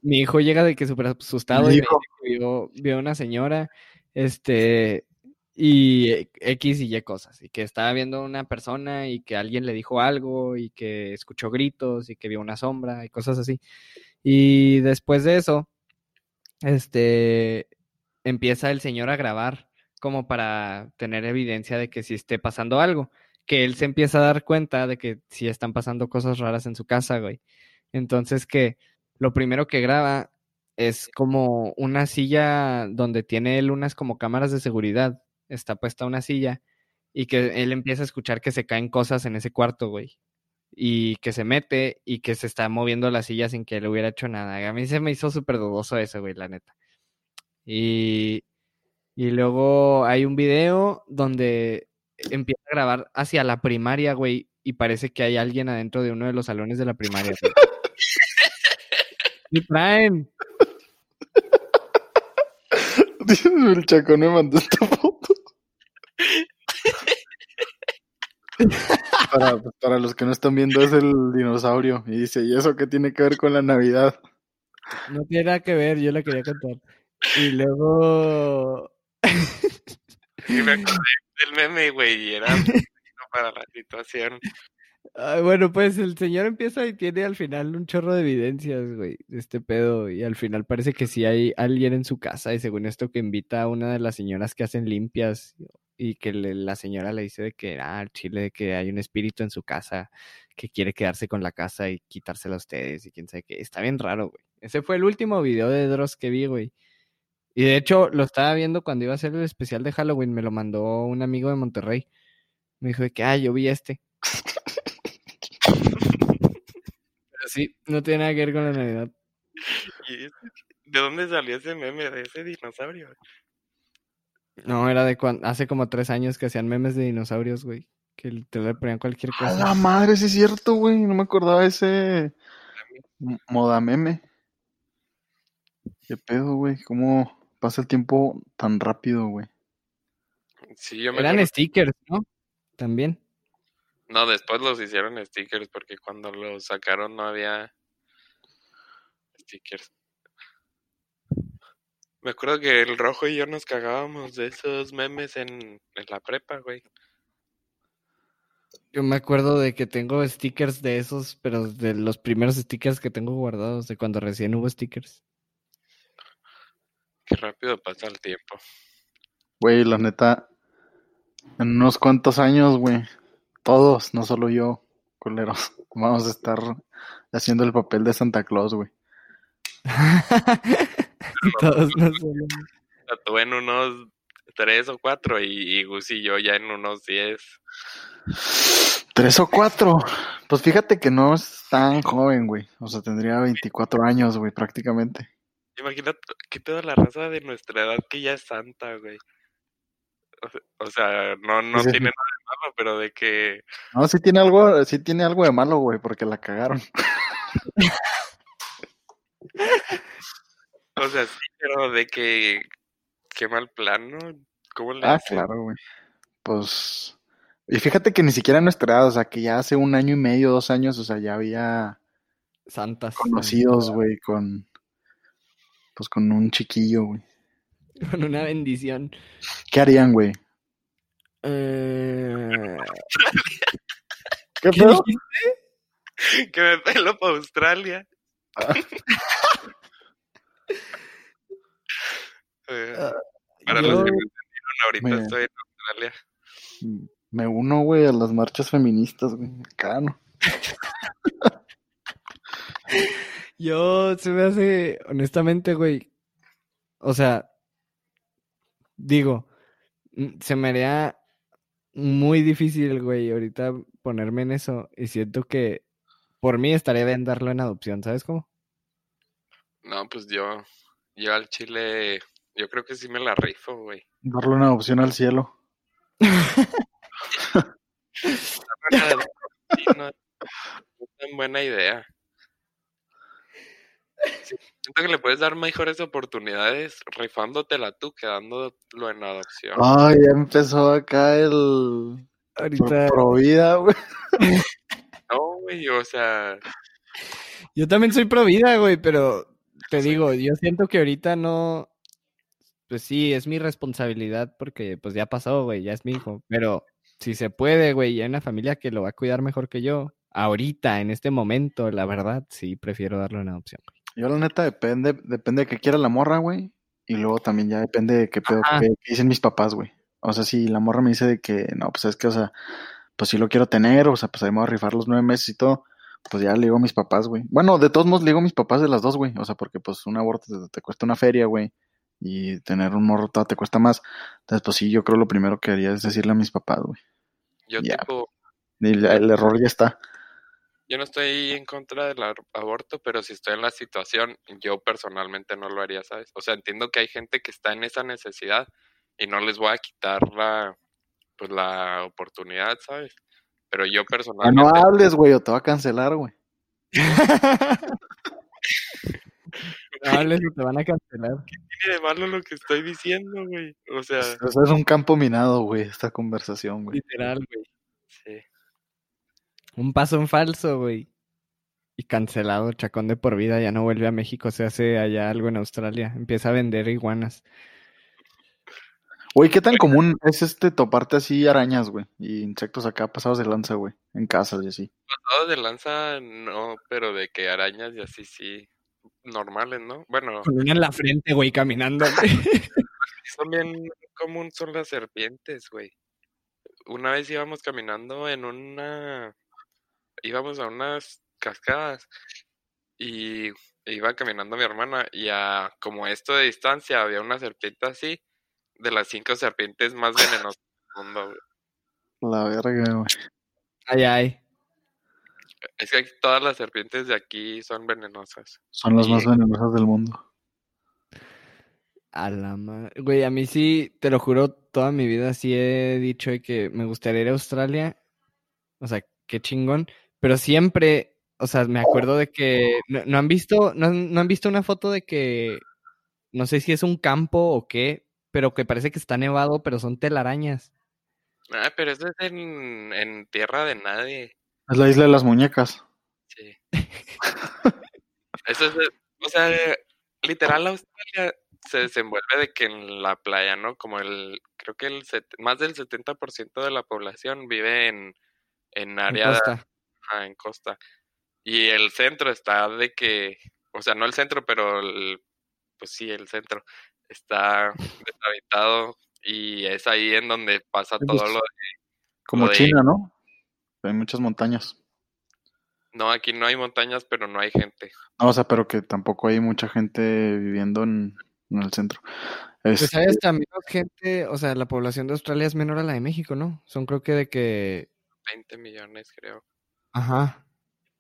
Speaker 1: mi hijo llega de que súper asustado
Speaker 2: Mi
Speaker 1: y
Speaker 2: hijo.
Speaker 1: vio, vio una señora, este, y eh, X y Y cosas, y que estaba viendo una persona y que alguien le dijo algo y que escuchó gritos y que vio una sombra y cosas así. Y después de eso, este, empieza el señor a grabar como para tener evidencia de que si esté pasando algo, que él se empieza a dar cuenta de que sí están pasando cosas raras en su casa, güey. Entonces que lo primero que graba es como una silla donde tiene él unas como cámaras de seguridad, está puesta una silla y que él empieza a escuchar que se caen cosas en ese cuarto, güey. Y que se mete y que se está moviendo la silla sin que le hubiera hecho nada. A mí se me hizo súper dudoso eso, güey, la neta. Y, y luego hay un video donde empieza a grabar hacia la primaria, güey, y parece que hay alguien adentro de uno de los salones de la primaria. güey. *laughs* Y traen. *laughs*
Speaker 2: El chacón me mandó esta foto. Para, pues, para los que no están viendo es el dinosaurio. Y dice, ¿y eso qué tiene que ver con la Navidad?
Speaker 1: No tiene nada que ver, yo la quería contar. Y luego.
Speaker 3: Y me acordé del meme, güey, y era *laughs* para la situación.
Speaker 1: Ay, bueno, pues el señor empieza y tiene al final un chorro de evidencias, güey, de este pedo. Y al final parece que sí hay alguien en su casa. Y según esto, que invita a una de las señoras que hacen limpias. Y que la señora le dice de que, ah, chile, de que hay un espíritu en su casa que quiere quedarse con la casa y quitársela a ustedes. Y quién sabe qué. Está bien raro, güey. Ese fue el último video de Dross que vi, güey. Y de hecho, lo estaba viendo cuando iba a hacer el especial de Halloween. Me lo mandó un amigo de Monterrey. Me dijo de que, ah, yo vi este. Sí, no tiene nada que ver con la Navidad. *laughs*
Speaker 3: ¿Y ese- ¿De dónde salió ese meme de ese dinosaurio?
Speaker 1: No, era de cuando, hace como tres años que hacían memes de dinosaurios, güey. Que te le ponían cualquier
Speaker 2: A la
Speaker 1: cosa.
Speaker 2: madre, sí es cierto, güey. No me acordaba de ese moda meme. ¿Qué pedo, güey? ¿Cómo pasa el tiempo tan rápido, güey?
Speaker 3: Sí, yo me
Speaker 1: Eran
Speaker 3: acuerdo-
Speaker 1: stickers, ¿no? También.
Speaker 3: No, después los hicieron stickers porque cuando los sacaron no había stickers. Me acuerdo que el rojo y yo nos cagábamos de esos memes en, en la prepa, güey.
Speaker 1: Yo me acuerdo de que tengo stickers de esos, pero de los primeros stickers que tengo guardados, de cuando recién hubo stickers.
Speaker 3: Qué rápido pasa el tiempo.
Speaker 2: Güey, la neta, en unos cuantos años, güey, todos, no solo yo, culeros, *laughs* vamos a estar haciendo el papel de Santa Claus, güey. *laughs*
Speaker 1: Todos nos *laughs* volvemos.
Speaker 3: Tú en unos tres o cuatro y, y Gus y yo ya en unos diez.
Speaker 2: ¿Tres o cuatro? Pues fíjate que no es tan joven, güey. O sea, tendría 24 años, güey, prácticamente.
Speaker 3: Imagínate que toda la raza de nuestra edad que ya es santa, güey. O se- O sea, no, no
Speaker 2: Sí, sí.
Speaker 3: tiene nada de malo, pero de que
Speaker 2: No, sí tiene algo, sí tiene algo de malo, güey, porque la cagaron. *laughs*
Speaker 3: O sea, sí, pero de que qué mal plano. ¿Cómo le
Speaker 2: Ah, claro, güey. Pues. Y fíjate que ni siquiera a nuestra edad, o sea, que ya hace un año y medio, dos años, o sea, ya había
Speaker 1: Santas.
Speaker 2: conocidos, güey, con. Pues con un chiquillo, güey.
Speaker 1: Con una bendición.
Speaker 2: ¿Qué harían, güey?
Speaker 1: Eh,
Speaker 2: ¿Qué
Speaker 1: ¿Qué
Speaker 2: pedo?
Speaker 1: dijiste?
Speaker 3: Que me pelo para Australia. Eh,
Speaker 1: Ah,
Speaker 3: Para
Speaker 1: yo-
Speaker 3: los que me entendieron, ahorita
Speaker 2: Me-
Speaker 3: estoy en Australia.
Speaker 2: Me uno, güey, a las marchas feministas, güey. Acá, ¿no?
Speaker 1: Yo se me hace, honestamente, güey. O sea, digo, mm, se me haría muy difícil, güey, ahorita ponerme en eso. Y siento que por mí estaría bien darlo en adopción, ¿sabes cómo?
Speaker 3: No, pues yo, yo al Chile, yo creo que sí me la rifo, güey.
Speaker 2: Darle una opción al cielo. *laughs*
Speaker 3: No es tan buena idea. Sí, siento que le puedes dar mejores oportunidades rifándotela tú que dándolo en adopción.
Speaker 2: Ay, ya empezó acá el.
Speaker 1: Ahorita.
Speaker 2: Pro vida, güey. *laughs*
Speaker 3: No, güey, o sea,
Speaker 1: Yo también soy pro vida, güey, pero te
Speaker 3: Sí.
Speaker 1: digo, yo siento que ahorita no. Pues sí, es mi responsabilidad porque pues ya pasó, güey, ya es mi hijo. Pero si se puede, güey, y hay una familia que lo va a cuidar mejor que yo, ahorita, en este momento, la verdad, sí prefiero darlo en adopción.
Speaker 2: Yo, la neta, depende, depende de qué quiera la morra, güey. Y luego también ya depende de qué pedo, qué dicen mis papás, güey. O sea, si la morra me dice de que, no, pues es que, o sea, pues sí lo quiero tener, o sea, pues ahí me voy a rifar los nueve meses y todo, pues ya le digo a mis papás, güey. Bueno, de todos modos le digo a mis papás de las dos, güey. O sea, porque pues un aborto te, te cuesta una feria, güey. Y tener un morro todo te cuesta más. Entonces, pues sí, yo creo lo primero que haría es decirle a mis papás, güey.
Speaker 3: yo
Speaker 2: Ya.
Speaker 3: tipo,
Speaker 2: Y la- el error ya está.
Speaker 3: Yo no estoy en contra del aborto, pero si estoy en la situación, yo personalmente no lo haría, ¿sabes? O sea, entiendo que hay gente que está en esa necesidad y no les voy a quitar la, pues la oportunidad, ¿sabes? Pero yo personalmente...
Speaker 2: no hables, güey, o te va a cancelar, güey.
Speaker 1: No hables o te van a cancelar.
Speaker 3: tiene de malo lo que estoy diciendo, güey? O sea,
Speaker 2: Eso es un campo minado, güey, esta conversación, güey.
Speaker 1: Literal, güey.
Speaker 3: sí.
Speaker 1: Un paso en falso, güey. Y cancelado, chacón de por vida, ya no vuelve a México, se hace allá algo en Australia. Empieza a vender iguanas.
Speaker 2: Güey, ¿qué tan común es este toparte así arañas, güey? Y insectos acá pasados de lanza, güey. En casas y así.
Speaker 3: Pasados de lanza, no, pero de que arañas y así, sí. Normales, ¿no? Bueno,
Speaker 1: Con una en la frente, güey, caminando. *laughs* *laughs*
Speaker 3: son bien común son las serpientes, güey. Una vez íbamos caminando en una... Íbamos a unas cascadas y iba caminando mi hermana y a como esto de distancia había una serpiente así, de las cinco serpientes más venenosas del mundo, güey.
Speaker 2: La verga, güey.
Speaker 1: Ay, ay.
Speaker 3: Es que todas las serpientes de aquí son venenosas.
Speaker 2: Son las
Speaker 3: Y-
Speaker 2: más venenosas del mundo.
Speaker 1: A la madre. Güey, a mí sí, te lo juro, toda mi vida sí he dicho que me gustaría ir a Australia. O sea, qué chingón. Pero siempre, o sea, me acuerdo de que no, no han visto, no, han- no han visto una foto de que no sé si es un campo o qué, pero que parece que está nevado, pero son telarañas.
Speaker 3: Ah, pero eso es en, en tierra de nadie.
Speaker 2: Es la isla de las muñecas.
Speaker 3: Sí. *laughs* Eso es, o sea, literal Australia se desenvuelve de que en la playa, ¿no? Como el, creo que el set- más del 70% de la población vive en, en
Speaker 1: En
Speaker 3: área,
Speaker 1: costa.
Speaker 3: Ajá, en costa. Y el centro está de que, o sea, no el centro, pero el- pues sí, el centro está *laughs* deshabitado y es ahí en donde pasa todo
Speaker 2: pues,
Speaker 3: lo de...
Speaker 2: Como
Speaker 3: de-
Speaker 2: China, ¿no? Hay muchas montañas.
Speaker 3: No, aquí no hay montañas, pero no hay gente.
Speaker 2: No, o sea, pero que tampoco hay mucha gente viviendo en, en el centro.
Speaker 1: Pues
Speaker 2: Este,
Speaker 1: hasta menos gente, o sea, la población de Australia es menor a la de México, ¿no? Son creo que de que...
Speaker 3: 20 millones, creo.
Speaker 1: Ajá.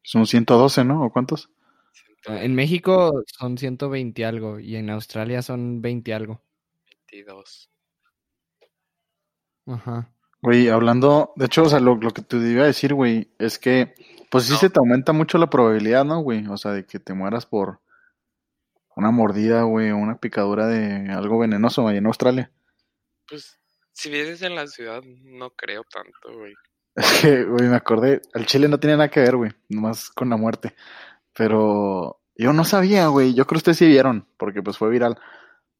Speaker 2: son 112, ¿no? ¿O cuántos?
Speaker 3: Ciento
Speaker 1: En México son 120 algo y en Australia son 20 algo.
Speaker 3: 22.
Speaker 1: Ajá.
Speaker 2: Güey, hablando, de hecho, o sea, lo, lo que te iba a decir, güey, es que, pues sí
Speaker 3: No.
Speaker 2: se te aumenta mucho la probabilidad, ¿no, güey? O sea, de que te mueras por una mordida, güey, o una picadura de algo venenoso ahí en Australia.
Speaker 3: Pues, si vives en la ciudad, no creo tanto, güey.
Speaker 2: Es que, güey, me acordé, el chile no tenía nada que ver, güey, nomás con la muerte. Pero yo no sabía, güey, yo creo que ustedes sí vieron, porque pues fue viral.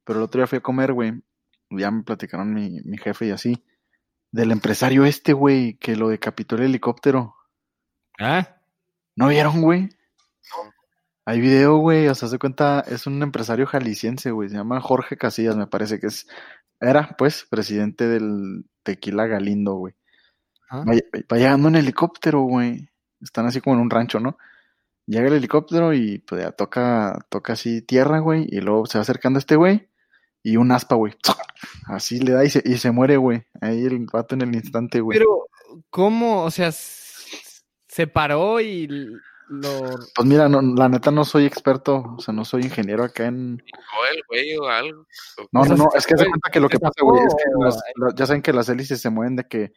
Speaker 2: Pero el otro día fui a comer, güey, ya me platicaron mi, mi jefe y así, del empresario este, güey, que lo decapitó el helicóptero.
Speaker 1: Ah,
Speaker 2: ¿No vieron, güey? Hay video, güey, o sea, se cuenta, es un empresario jalisciense, güey, se llama Jorge Casillas, me parece que es, era, pues, presidente del Tequila Galindo, güey. Va, va llegando en helicóptero, güey. Están así como en un rancho, ¿no? Llega el helicóptero y pues ya toca, toca así tierra, güey, y luego se va acercando este güey y un aspa, güey. *laughs* Así le da y se, y se muere, güey. Ahí el vato en el instante, güey.
Speaker 1: Pero, ¿cómo? O sea, se paró y lo...
Speaker 2: Pues mira, no, la neta no soy experto, o sea, no soy ingeniero acá en...
Speaker 3: O el güey o algo.
Speaker 2: No, no, no, es que se cuenta que lo que pasa, güey, es que las- ya saben que las hélices se mueven de que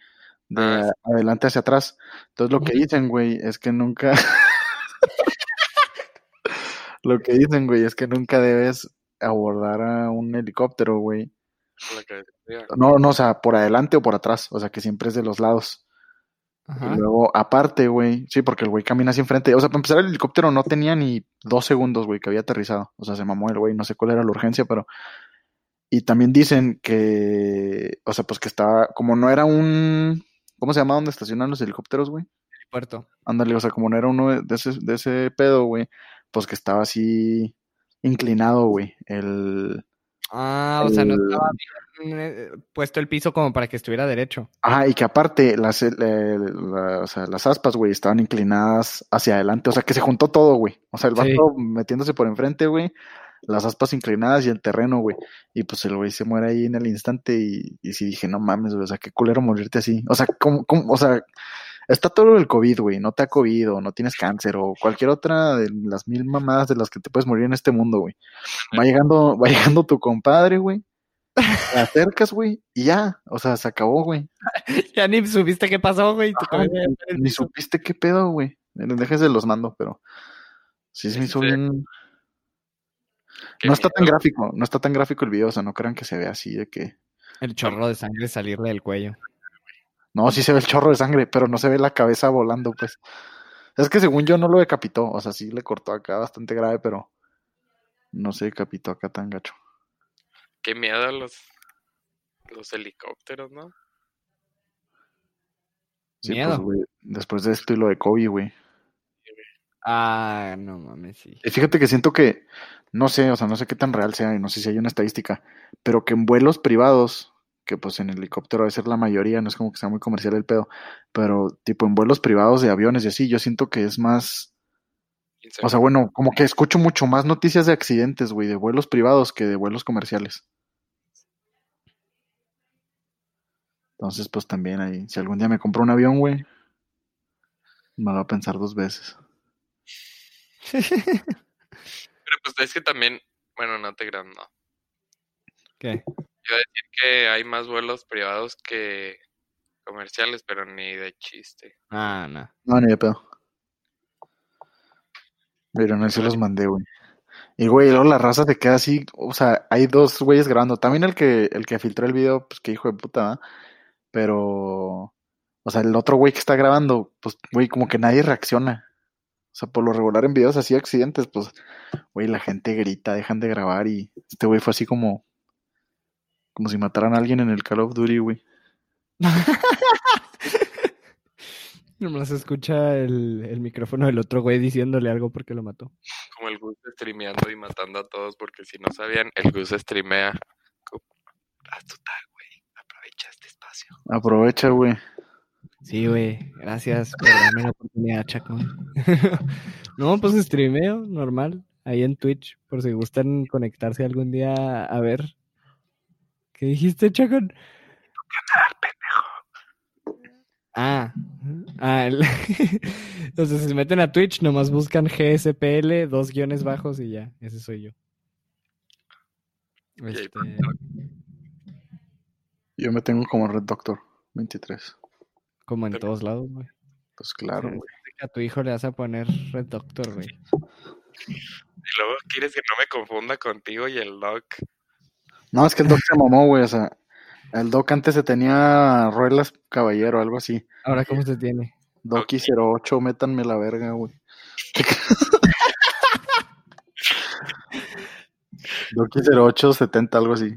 Speaker 2: de
Speaker 3: Ah, sí.
Speaker 2: adelante hacia atrás. Entonces lo que dicen, güey, es que nunca... *laughs* lo que dicen, güey, es que nunca debes abordar a un helicóptero, güey. No, no, o sea, por adelante o por atrás, o sea, que siempre es de los lados.
Speaker 1: Ajá.
Speaker 2: Y luego, aparte, güey, sí, porque el güey camina hacia enfrente. O sea, para empezar, el helicóptero no tenía ni dos segundos, güey, que había aterrizado. O sea, se mamó el güey, no sé cuál era la urgencia, pero. Y también dicen que, o sea, pues que estaba, como no era un, ¿cómo se llama donde estacionan los helicópteros, güey?
Speaker 1: Puerto.
Speaker 2: Ándale, o sea, como no era uno de ese, de ese pedo, güey, pues que estaba así inclinado, güey, el...
Speaker 1: Ah, o sea, no estaba bien eh, puesto el piso como para que estuviera derecho.
Speaker 2: Ajá, y que aparte las, eh, la- o sea, las aspas, güey, estaban inclinadas hacia adelante, o sea, que se juntó todo, güey. O sea, el
Speaker 1: Sí.
Speaker 2: vato metiéndose por enfrente, güey, las aspas inclinadas y el terreno, güey. Y pues el güey se muere ahí en el instante y, y sí dije, no mames, güey, o sea, qué culero morirte así. O sea, ¿cómo, cómo- o sea, está todo el COVID, güey, no te ha COVID o no tienes cáncer o cualquier otra de las mil mamadas de las que te puedes morir en este mundo, güey. Va llegando, va llegando tu compadre, güey. Te acercas, güey, y ya, o sea, se acabó, güey. *laughs*
Speaker 1: Ya ni supiste qué pasó, güey.
Speaker 2: Ajá, ni- supiste qué pedo, güey. Déjense los mando, pero sí se me hizo bien. No está tan gráfico, no está tan gráfico el video, o sea, no crean que se ve así de que.
Speaker 1: El chorro de sangre salirle del cuello.
Speaker 2: No, sí se ve el chorro de sangre, pero no se ve la cabeza volando, pues. Es que según yo no lo decapitó, o sea, sí le cortó acá bastante grave, pero no se decapitó acá tan gacho.
Speaker 3: Qué miedo los, los helicópteros, ¿no?
Speaker 2: Sí,
Speaker 1: Miedo.
Speaker 2: pues, güey, después de esto y lo de Kobe, güey.
Speaker 1: Ah, no mames, sí.
Speaker 2: Y fíjate que siento que, no sé, o sea, no sé qué tan real sea y no sé si hay una estadística, pero que en vuelos privados, que pues en helicóptero debe ser la mayoría, no es como que sea muy comercial el pedo, pero tipo en vuelos privados de aviones y así, yo siento que es más, o sea, bueno, como que escucho mucho más noticias de accidentes, güey, de vuelos privados que de vuelos comerciales. Entonces, pues también ahí, si algún día me compro un avión, güey, me lo voy a pensar dos veces. *laughs*
Speaker 3: Pero pues es que también, bueno, no te creas, no.
Speaker 1: ¿Qué?
Speaker 3: Iba a decir que hay más vuelos privados que comerciales, pero ni de chiste.
Speaker 1: Ah, no.
Speaker 2: No, ni de pedo. Pero no, sí los mandé, güey. Y, güey, luego la raza te queda así, o sea, hay dos güeyes grabando. También el que, el que filtró el video, pues qué hijo de puta, ¿verdad? Pero, o sea, el otro güey que está grabando, pues, güey, como que nadie reacciona. O sea, por lo regular en videos así accidentes, pues, güey, la gente grita, dejan de grabar y este güey fue así como, como si mataran a alguien en el Call of Duty, güey. *laughs*
Speaker 1: Nomás escucha el, el micrófono del otro güey diciéndole algo porque lo mató.
Speaker 3: Como el Gus streameando y matando a todos, porque si no sabían, el Gus streamea. Haz tu tag, güey. Aprovecha este espacio.
Speaker 2: Aprovecha, güey.
Speaker 1: Sí, güey. Gracias por darme la oportunidad, Chaco. *laughs* no, pues streameo, normal. Ahí en Twitch, por si gustan conectarse algún día a ver. ¿Qué dijiste, Chacón? Ah, ah el- *laughs* entonces si se meten a Twitch, nomás buscan GSPL, dos guiones bajos y ya, ese soy yo. Este,
Speaker 2: Yo me tengo como Red Doctor 23.
Speaker 1: Como en
Speaker 3: Pero-
Speaker 1: todos lados, güey.
Speaker 2: Pues claro, güey.
Speaker 1: A tu hijo le vas a poner Red Doctor, güey.
Speaker 3: Y luego quieres que no me confunda contigo y el Doc.
Speaker 2: No, es que el Doc se mamó, güey. O sea, el Doc antes se tenía Ruelas Caballero, algo así.
Speaker 1: Ahora, ¿cómo se tiene?
Speaker 2: Doki 08, métanme la verga, güey. *laughs* Doki 0870, algo así.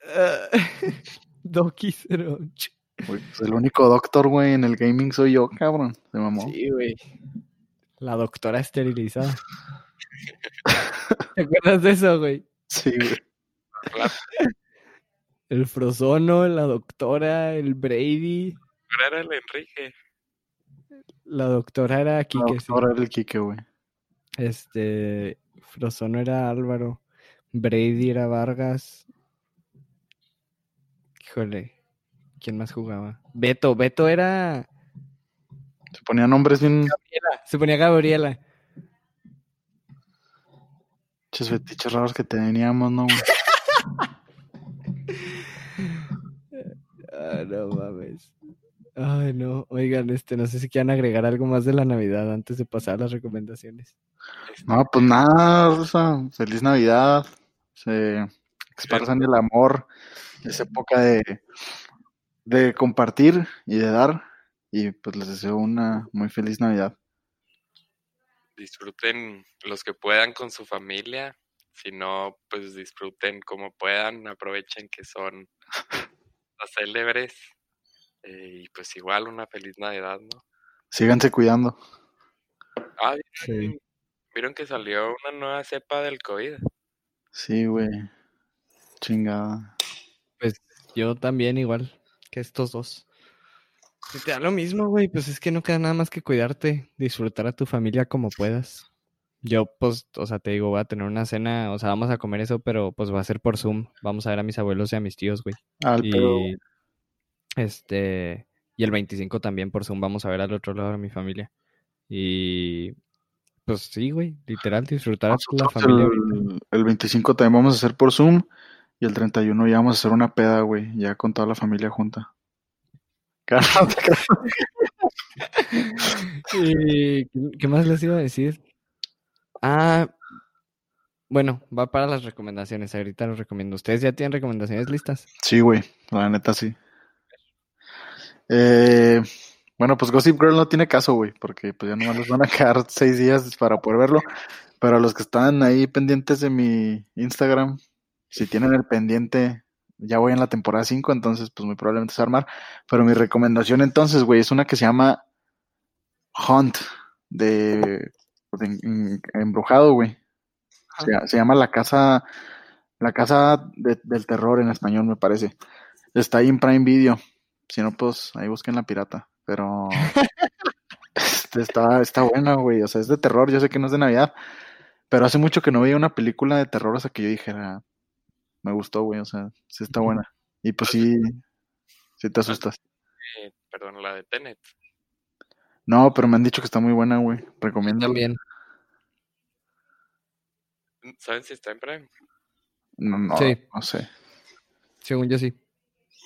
Speaker 2: *laughs*
Speaker 1: Doki 08.
Speaker 2: Pues el único doctor, güey, en el gaming soy yo, cabrón. Se mamó.
Speaker 1: Sí, güey. La doctora esterilizada. *laughs* ¿Te acuerdas de eso, güey?
Speaker 2: Sí, güey.
Speaker 3: La
Speaker 1: El Frozono, la doctora, el Brady.
Speaker 3: doctora era el Enrique.
Speaker 1: La doctora era Kike, sí.
Speaker 2: Ahora era el Kike, güey.
Speaker 1: Este. Frozono era Álvaro. Brady era Vargas. Híjole. ¿Quién más jugaba? Beto. Beto era.
Speaker 2: Se ponían nombres bien
Speaker 1: Se ponía Gabriela.
Speaker 2: Muchos fetiches raros que teníamos, ¿no? *laughs*
Speaker 1: Ah, no mames. Ay, no. Oigan, este, no sé si quieran agregar algo más de la Navidad antes de pasar a las recomendaciones.
Speaker 2: No, pues nada, Rosa. Feliz Navidad. Se expresan el amor. Es época de, de compartir y de dar. Y pues les deseo una muy feliz Navidad.
Speaker 3: Disfruten los que puedan con su familia. Si no, pues disfruten como puedan. Aprovechen que son *laughs* las célebres. Eh, y pues igual una feliz Navidad, ¿no?
Speaker 2: Síganse cuidando.
Speaker 3: Ah,
Speaker 1: Sí.
Speaker 3: ¿vieron, vieron que salió una nueva cepa del COVID?
Speaker 2: Sí, güey. Chingada.
Speaker 1: Yo también, igual que estos dos. Que te da lo mismo, güey. Pues es que no queda nada más que cuidarte, disfrutar a tu familia como puedas. Yo, pues, o sea, te digo, voy a tener una cena, o sea, vamos a comer eso, pero pues va a ser por Zoom. Vamos a ver a mis abuelos y a mis tíos, güey.
Speaker 2: Al pedo.
Speaker 1: Y este, y el 25 también por Zoom vamos a ver al otro lado de mi familia. Y pues sí, güey, literal, disfrutar a la familia.
Speaker 2: el, el 25 también vamos a hacer por Zoom. Y el 31 ya vamos a hacer una peda, güey. Ya con toda la familia junta. *laughs*
Speaker 1: Y, ¿qué- ¿Qué más les iba a decir? Ah, bueno, va para las recomendaciones. Ahorita los recomiendo. ¿Ustedes ya tienen recomendaciones listas?
Speaker 2: Sí, güey, la neta sí. Eh, bueno, pues Gossip Girl no tiene caso, güey, porque pues ya nomás les van a quedar seis días para poder verlo. Pero a los que están ahí pendientes de mi Instagram, si tienen el pendiente, ya voy en la temporada 5, entonces pues muy probablemente se va a armar. Pero mi recomendación entonces, güey, es una que se llama Hunt, de, en- embrujado, güey. Se, se llama La Casa, La Casa de- del Terror en español, me parece. Está ahí en Prime Video. Si no, pues ahí busquen la pirata. Pero *laughs* este, está, está buena, güey. O sea, es de terror. Yo sé que no es de Navidad. Pero hace mucho que no veía una película de terror hasta que yo dijera, me gustó, güey. O sea, sí está buena. Y pues sí, sí te asustas.
Speaker 3: Eh, perdón, la de Tenet.
Speaker 2: No, pero me han dicho que está muy buena, güey. Recomiendo.
Speaker 1: También.
Speaker 3: ¿Saben si está en Prime?
Speaker 2: No, no,
Speaker 1: Sí.
Speaker 2: no sé.
Speaker 1: Según yo sí.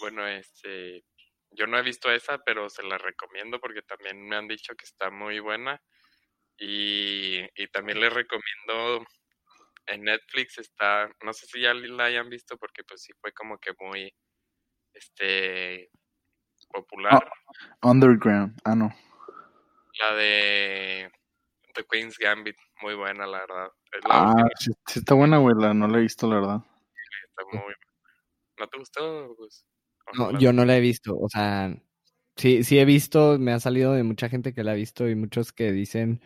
Speaker 3: Bueno, este, yo no he visto esa, pero se la recomiendo porque también me han dicho que está muy buena. Y, y también les recomiendo en Netflix está, no sé si ya la hayan visto porque pues sí fue como que muy, este, popular.
Speaker 2: Underground. Ah, no.
Speaker 3: La de The Queen's Gambit, muy buena la verdad. Es la
Speaker 2: Ah, sí, sí está buena, güey. La, no la he visto, la verdad.
Speaker 3: está muy ¿No te gustó? Pues, ¿O
Speaker 1: No, yo no la he visto. O sea, sí, sí he visto, me ha salido de mucha gente que la ha visto y muchos que dicen,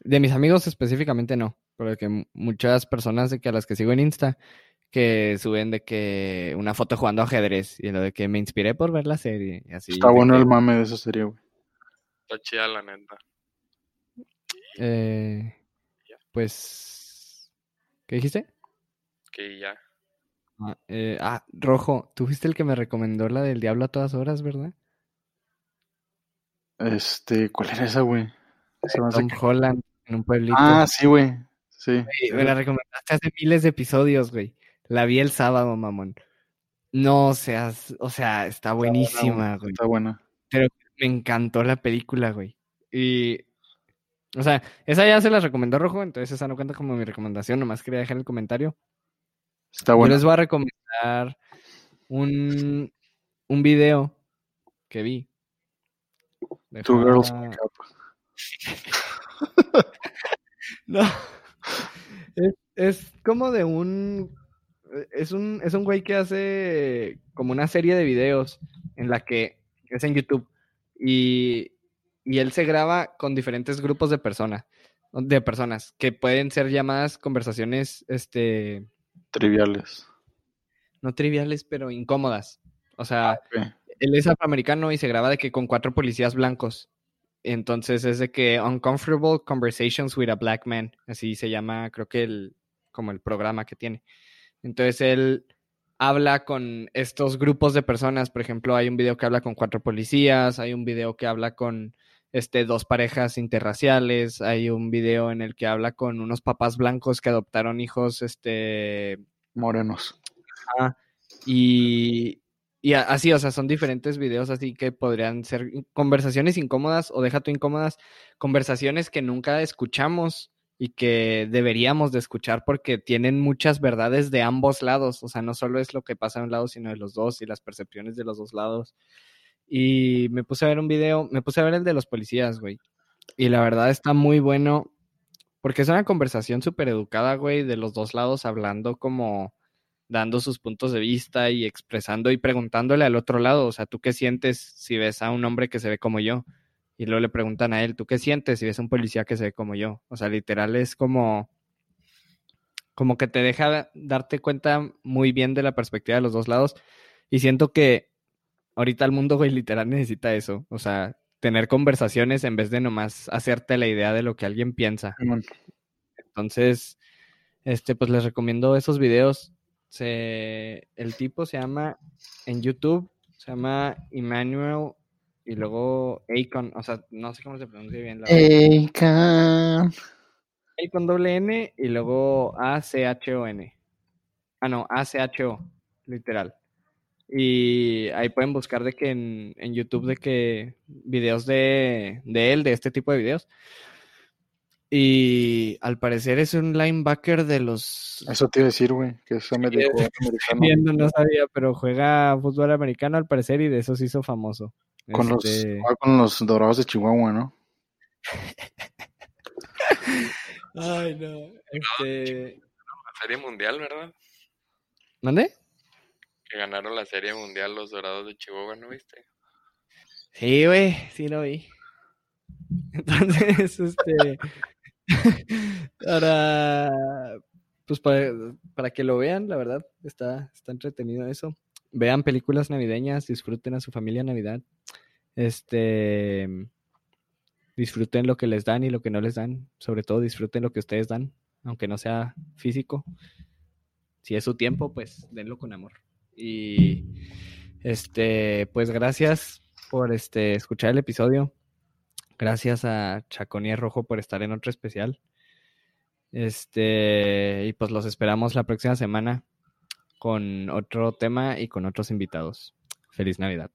Speaker 1: de mis amigos específicamente no, porque muchas personas de que a las que sigo en Insta que suben de que una foto jugando ajedrez y lo de que me inspiré por ver la serie. Y así,
Speaker 2: Está bueno el mame de esa serie, güey.
Speaker 3: Está chida la neta.
Speaker 1: Eh, pues, ¿qué dijiste?
Speaker 3: Que ya.
Speaker 1: Ah, eh, ah, Rojo, tú fuiste el que me recomendó la del Diablo a todas horas, ¿verdad?
Speaker 2: Este, ¿cuál era esa, güey?
Speaker 1: Tom Holland, en un pueblito.
Speaker 2: Ah, sí, güey. Sí.
Speaker 1: me la recomendaste hace miles de episodios, güey. La vi el sábado, mamón. No seas, o sea, está buenísima, güey.
Speaker 2: Está buena.
Speaker 1: Pero me encantó la película, güey. Y, o sea, esa ya se la recomendó Rojo, entonces esa no cuenta como mi recomendación, nomás quería dejar el comentario.
Speaker 2: Está bueno.
Speaker 1: Yo les voy a recomendar un, un video que vi.
Speaker 2: Two Girls *laughs*
Speaker 1: no. Es, es como de un es un, es un güey que hace como una serie de videos en la que es en YouTube y, y él se graba con diferentes grupos de personas, de personas que pueden ser llamadas conversaciones, este...
Speaker 2: Triviales.
Speaker 1: No triviales, pero incómodas. O sea, ah, él es afroamericano y se graba de que con cuatro policías blancos. Entonces es de que Uncomfortable Conversations with a Black Man. Así se llama, creo que el, como el programa que tiene. Entonces él habla con estos grupos de personas. Por ejemplo, hay un video que habla con cuatro policías, hay un video que habla con este, dos parejas interraciales, hay un video en el que habla con unos papás blancos que adoptaron hijos este,
Speaker 2: morenos.
Speaker 1: y, y así, o sea, son diferentes videos así que podrían ser conversaciones incómodas o deja tú incómodas, conversaciones que nunca escuchamos y que deberíamos de escuchar porque tienen muchas verdades de ambos lados, o sea, no solo es lo que pasa de un lado, sino de los dos y las percepciones de los dos lados. Y me puse a ver un video, me puse a ver el de los policías, güey. Y la verdad está muy bueno porque es una conversación súper educada, güey, de los dos lados hablando como dando sus puntos de vista y expresando y preguntándole al otro lado, o sea, ¿tú qué sientes si ves a un hombre que se ve como yo? y luego le preguntan a él, ¿tú qué sientes si ves a un policía que se ve como yo? O sea, literal es como, como que te deja darte cuenta muy bien de la perspectiva de los dos lados. Y siento que ahorita el mundo, güey, literal necesita eso. O sea, tener conversaciones en vez de nomás hacerte la idea de lo que alguien piensa. Entonces, este, pues les recomiendo esos videos. Se, el tipo se llama en YouTube, se llama Emmanuel y luego Akon, o sea, no sé cómo se pronuncia bien la
Speaker 2: Akon.
Speaker 1: Akon doble N y luego A-C-H-O-N. Ah, no, A-C-H-O, literal. Y ahí pueden buscar de que en, en YouTube de que videos de, de él, de este tipo de videos. Y al parecer es un linebacker de los.
Speaker 2: Eso te iba a decir, güey, que eso me dijo
Speaker 1: americano. no sabía, pero juega fútbol americano al parecer y de eso se hizo famoso.
Speaker 2: Con, los, este con los dorados de Chihuahua, ¿no? *laughs*
Speaker 1: Ay, no. Este...
Speaker 3: La serie mundial, ¿verdad?
Speaker 1: ¿Mande?
Speaker 3: Que ganaron la serie mundial los dorados de Chihuahua, ¿no viste?
Speaker 1: Sí, güey, sí lo vi. *laughs* Entonces, este. *laughs* para. Pues para, para que lo vean, la verdad, está, está entretenido eso vean películas navideñas, disfruten a su familia Navidad. Este disfruten lo que les dan y lo que no les dan. Sobre todo disfruten lo que ustedes dan, aunque no sea físico. Si es su tiempo, pues denlo con amor. Y este, pues gracias por este escuchar el episodio. Gracias a Chaconía Rojo por estar en otro especial. Este, y pues los esperamos la próxima semana con otro tema y con otros invitados. Feliz Navidad.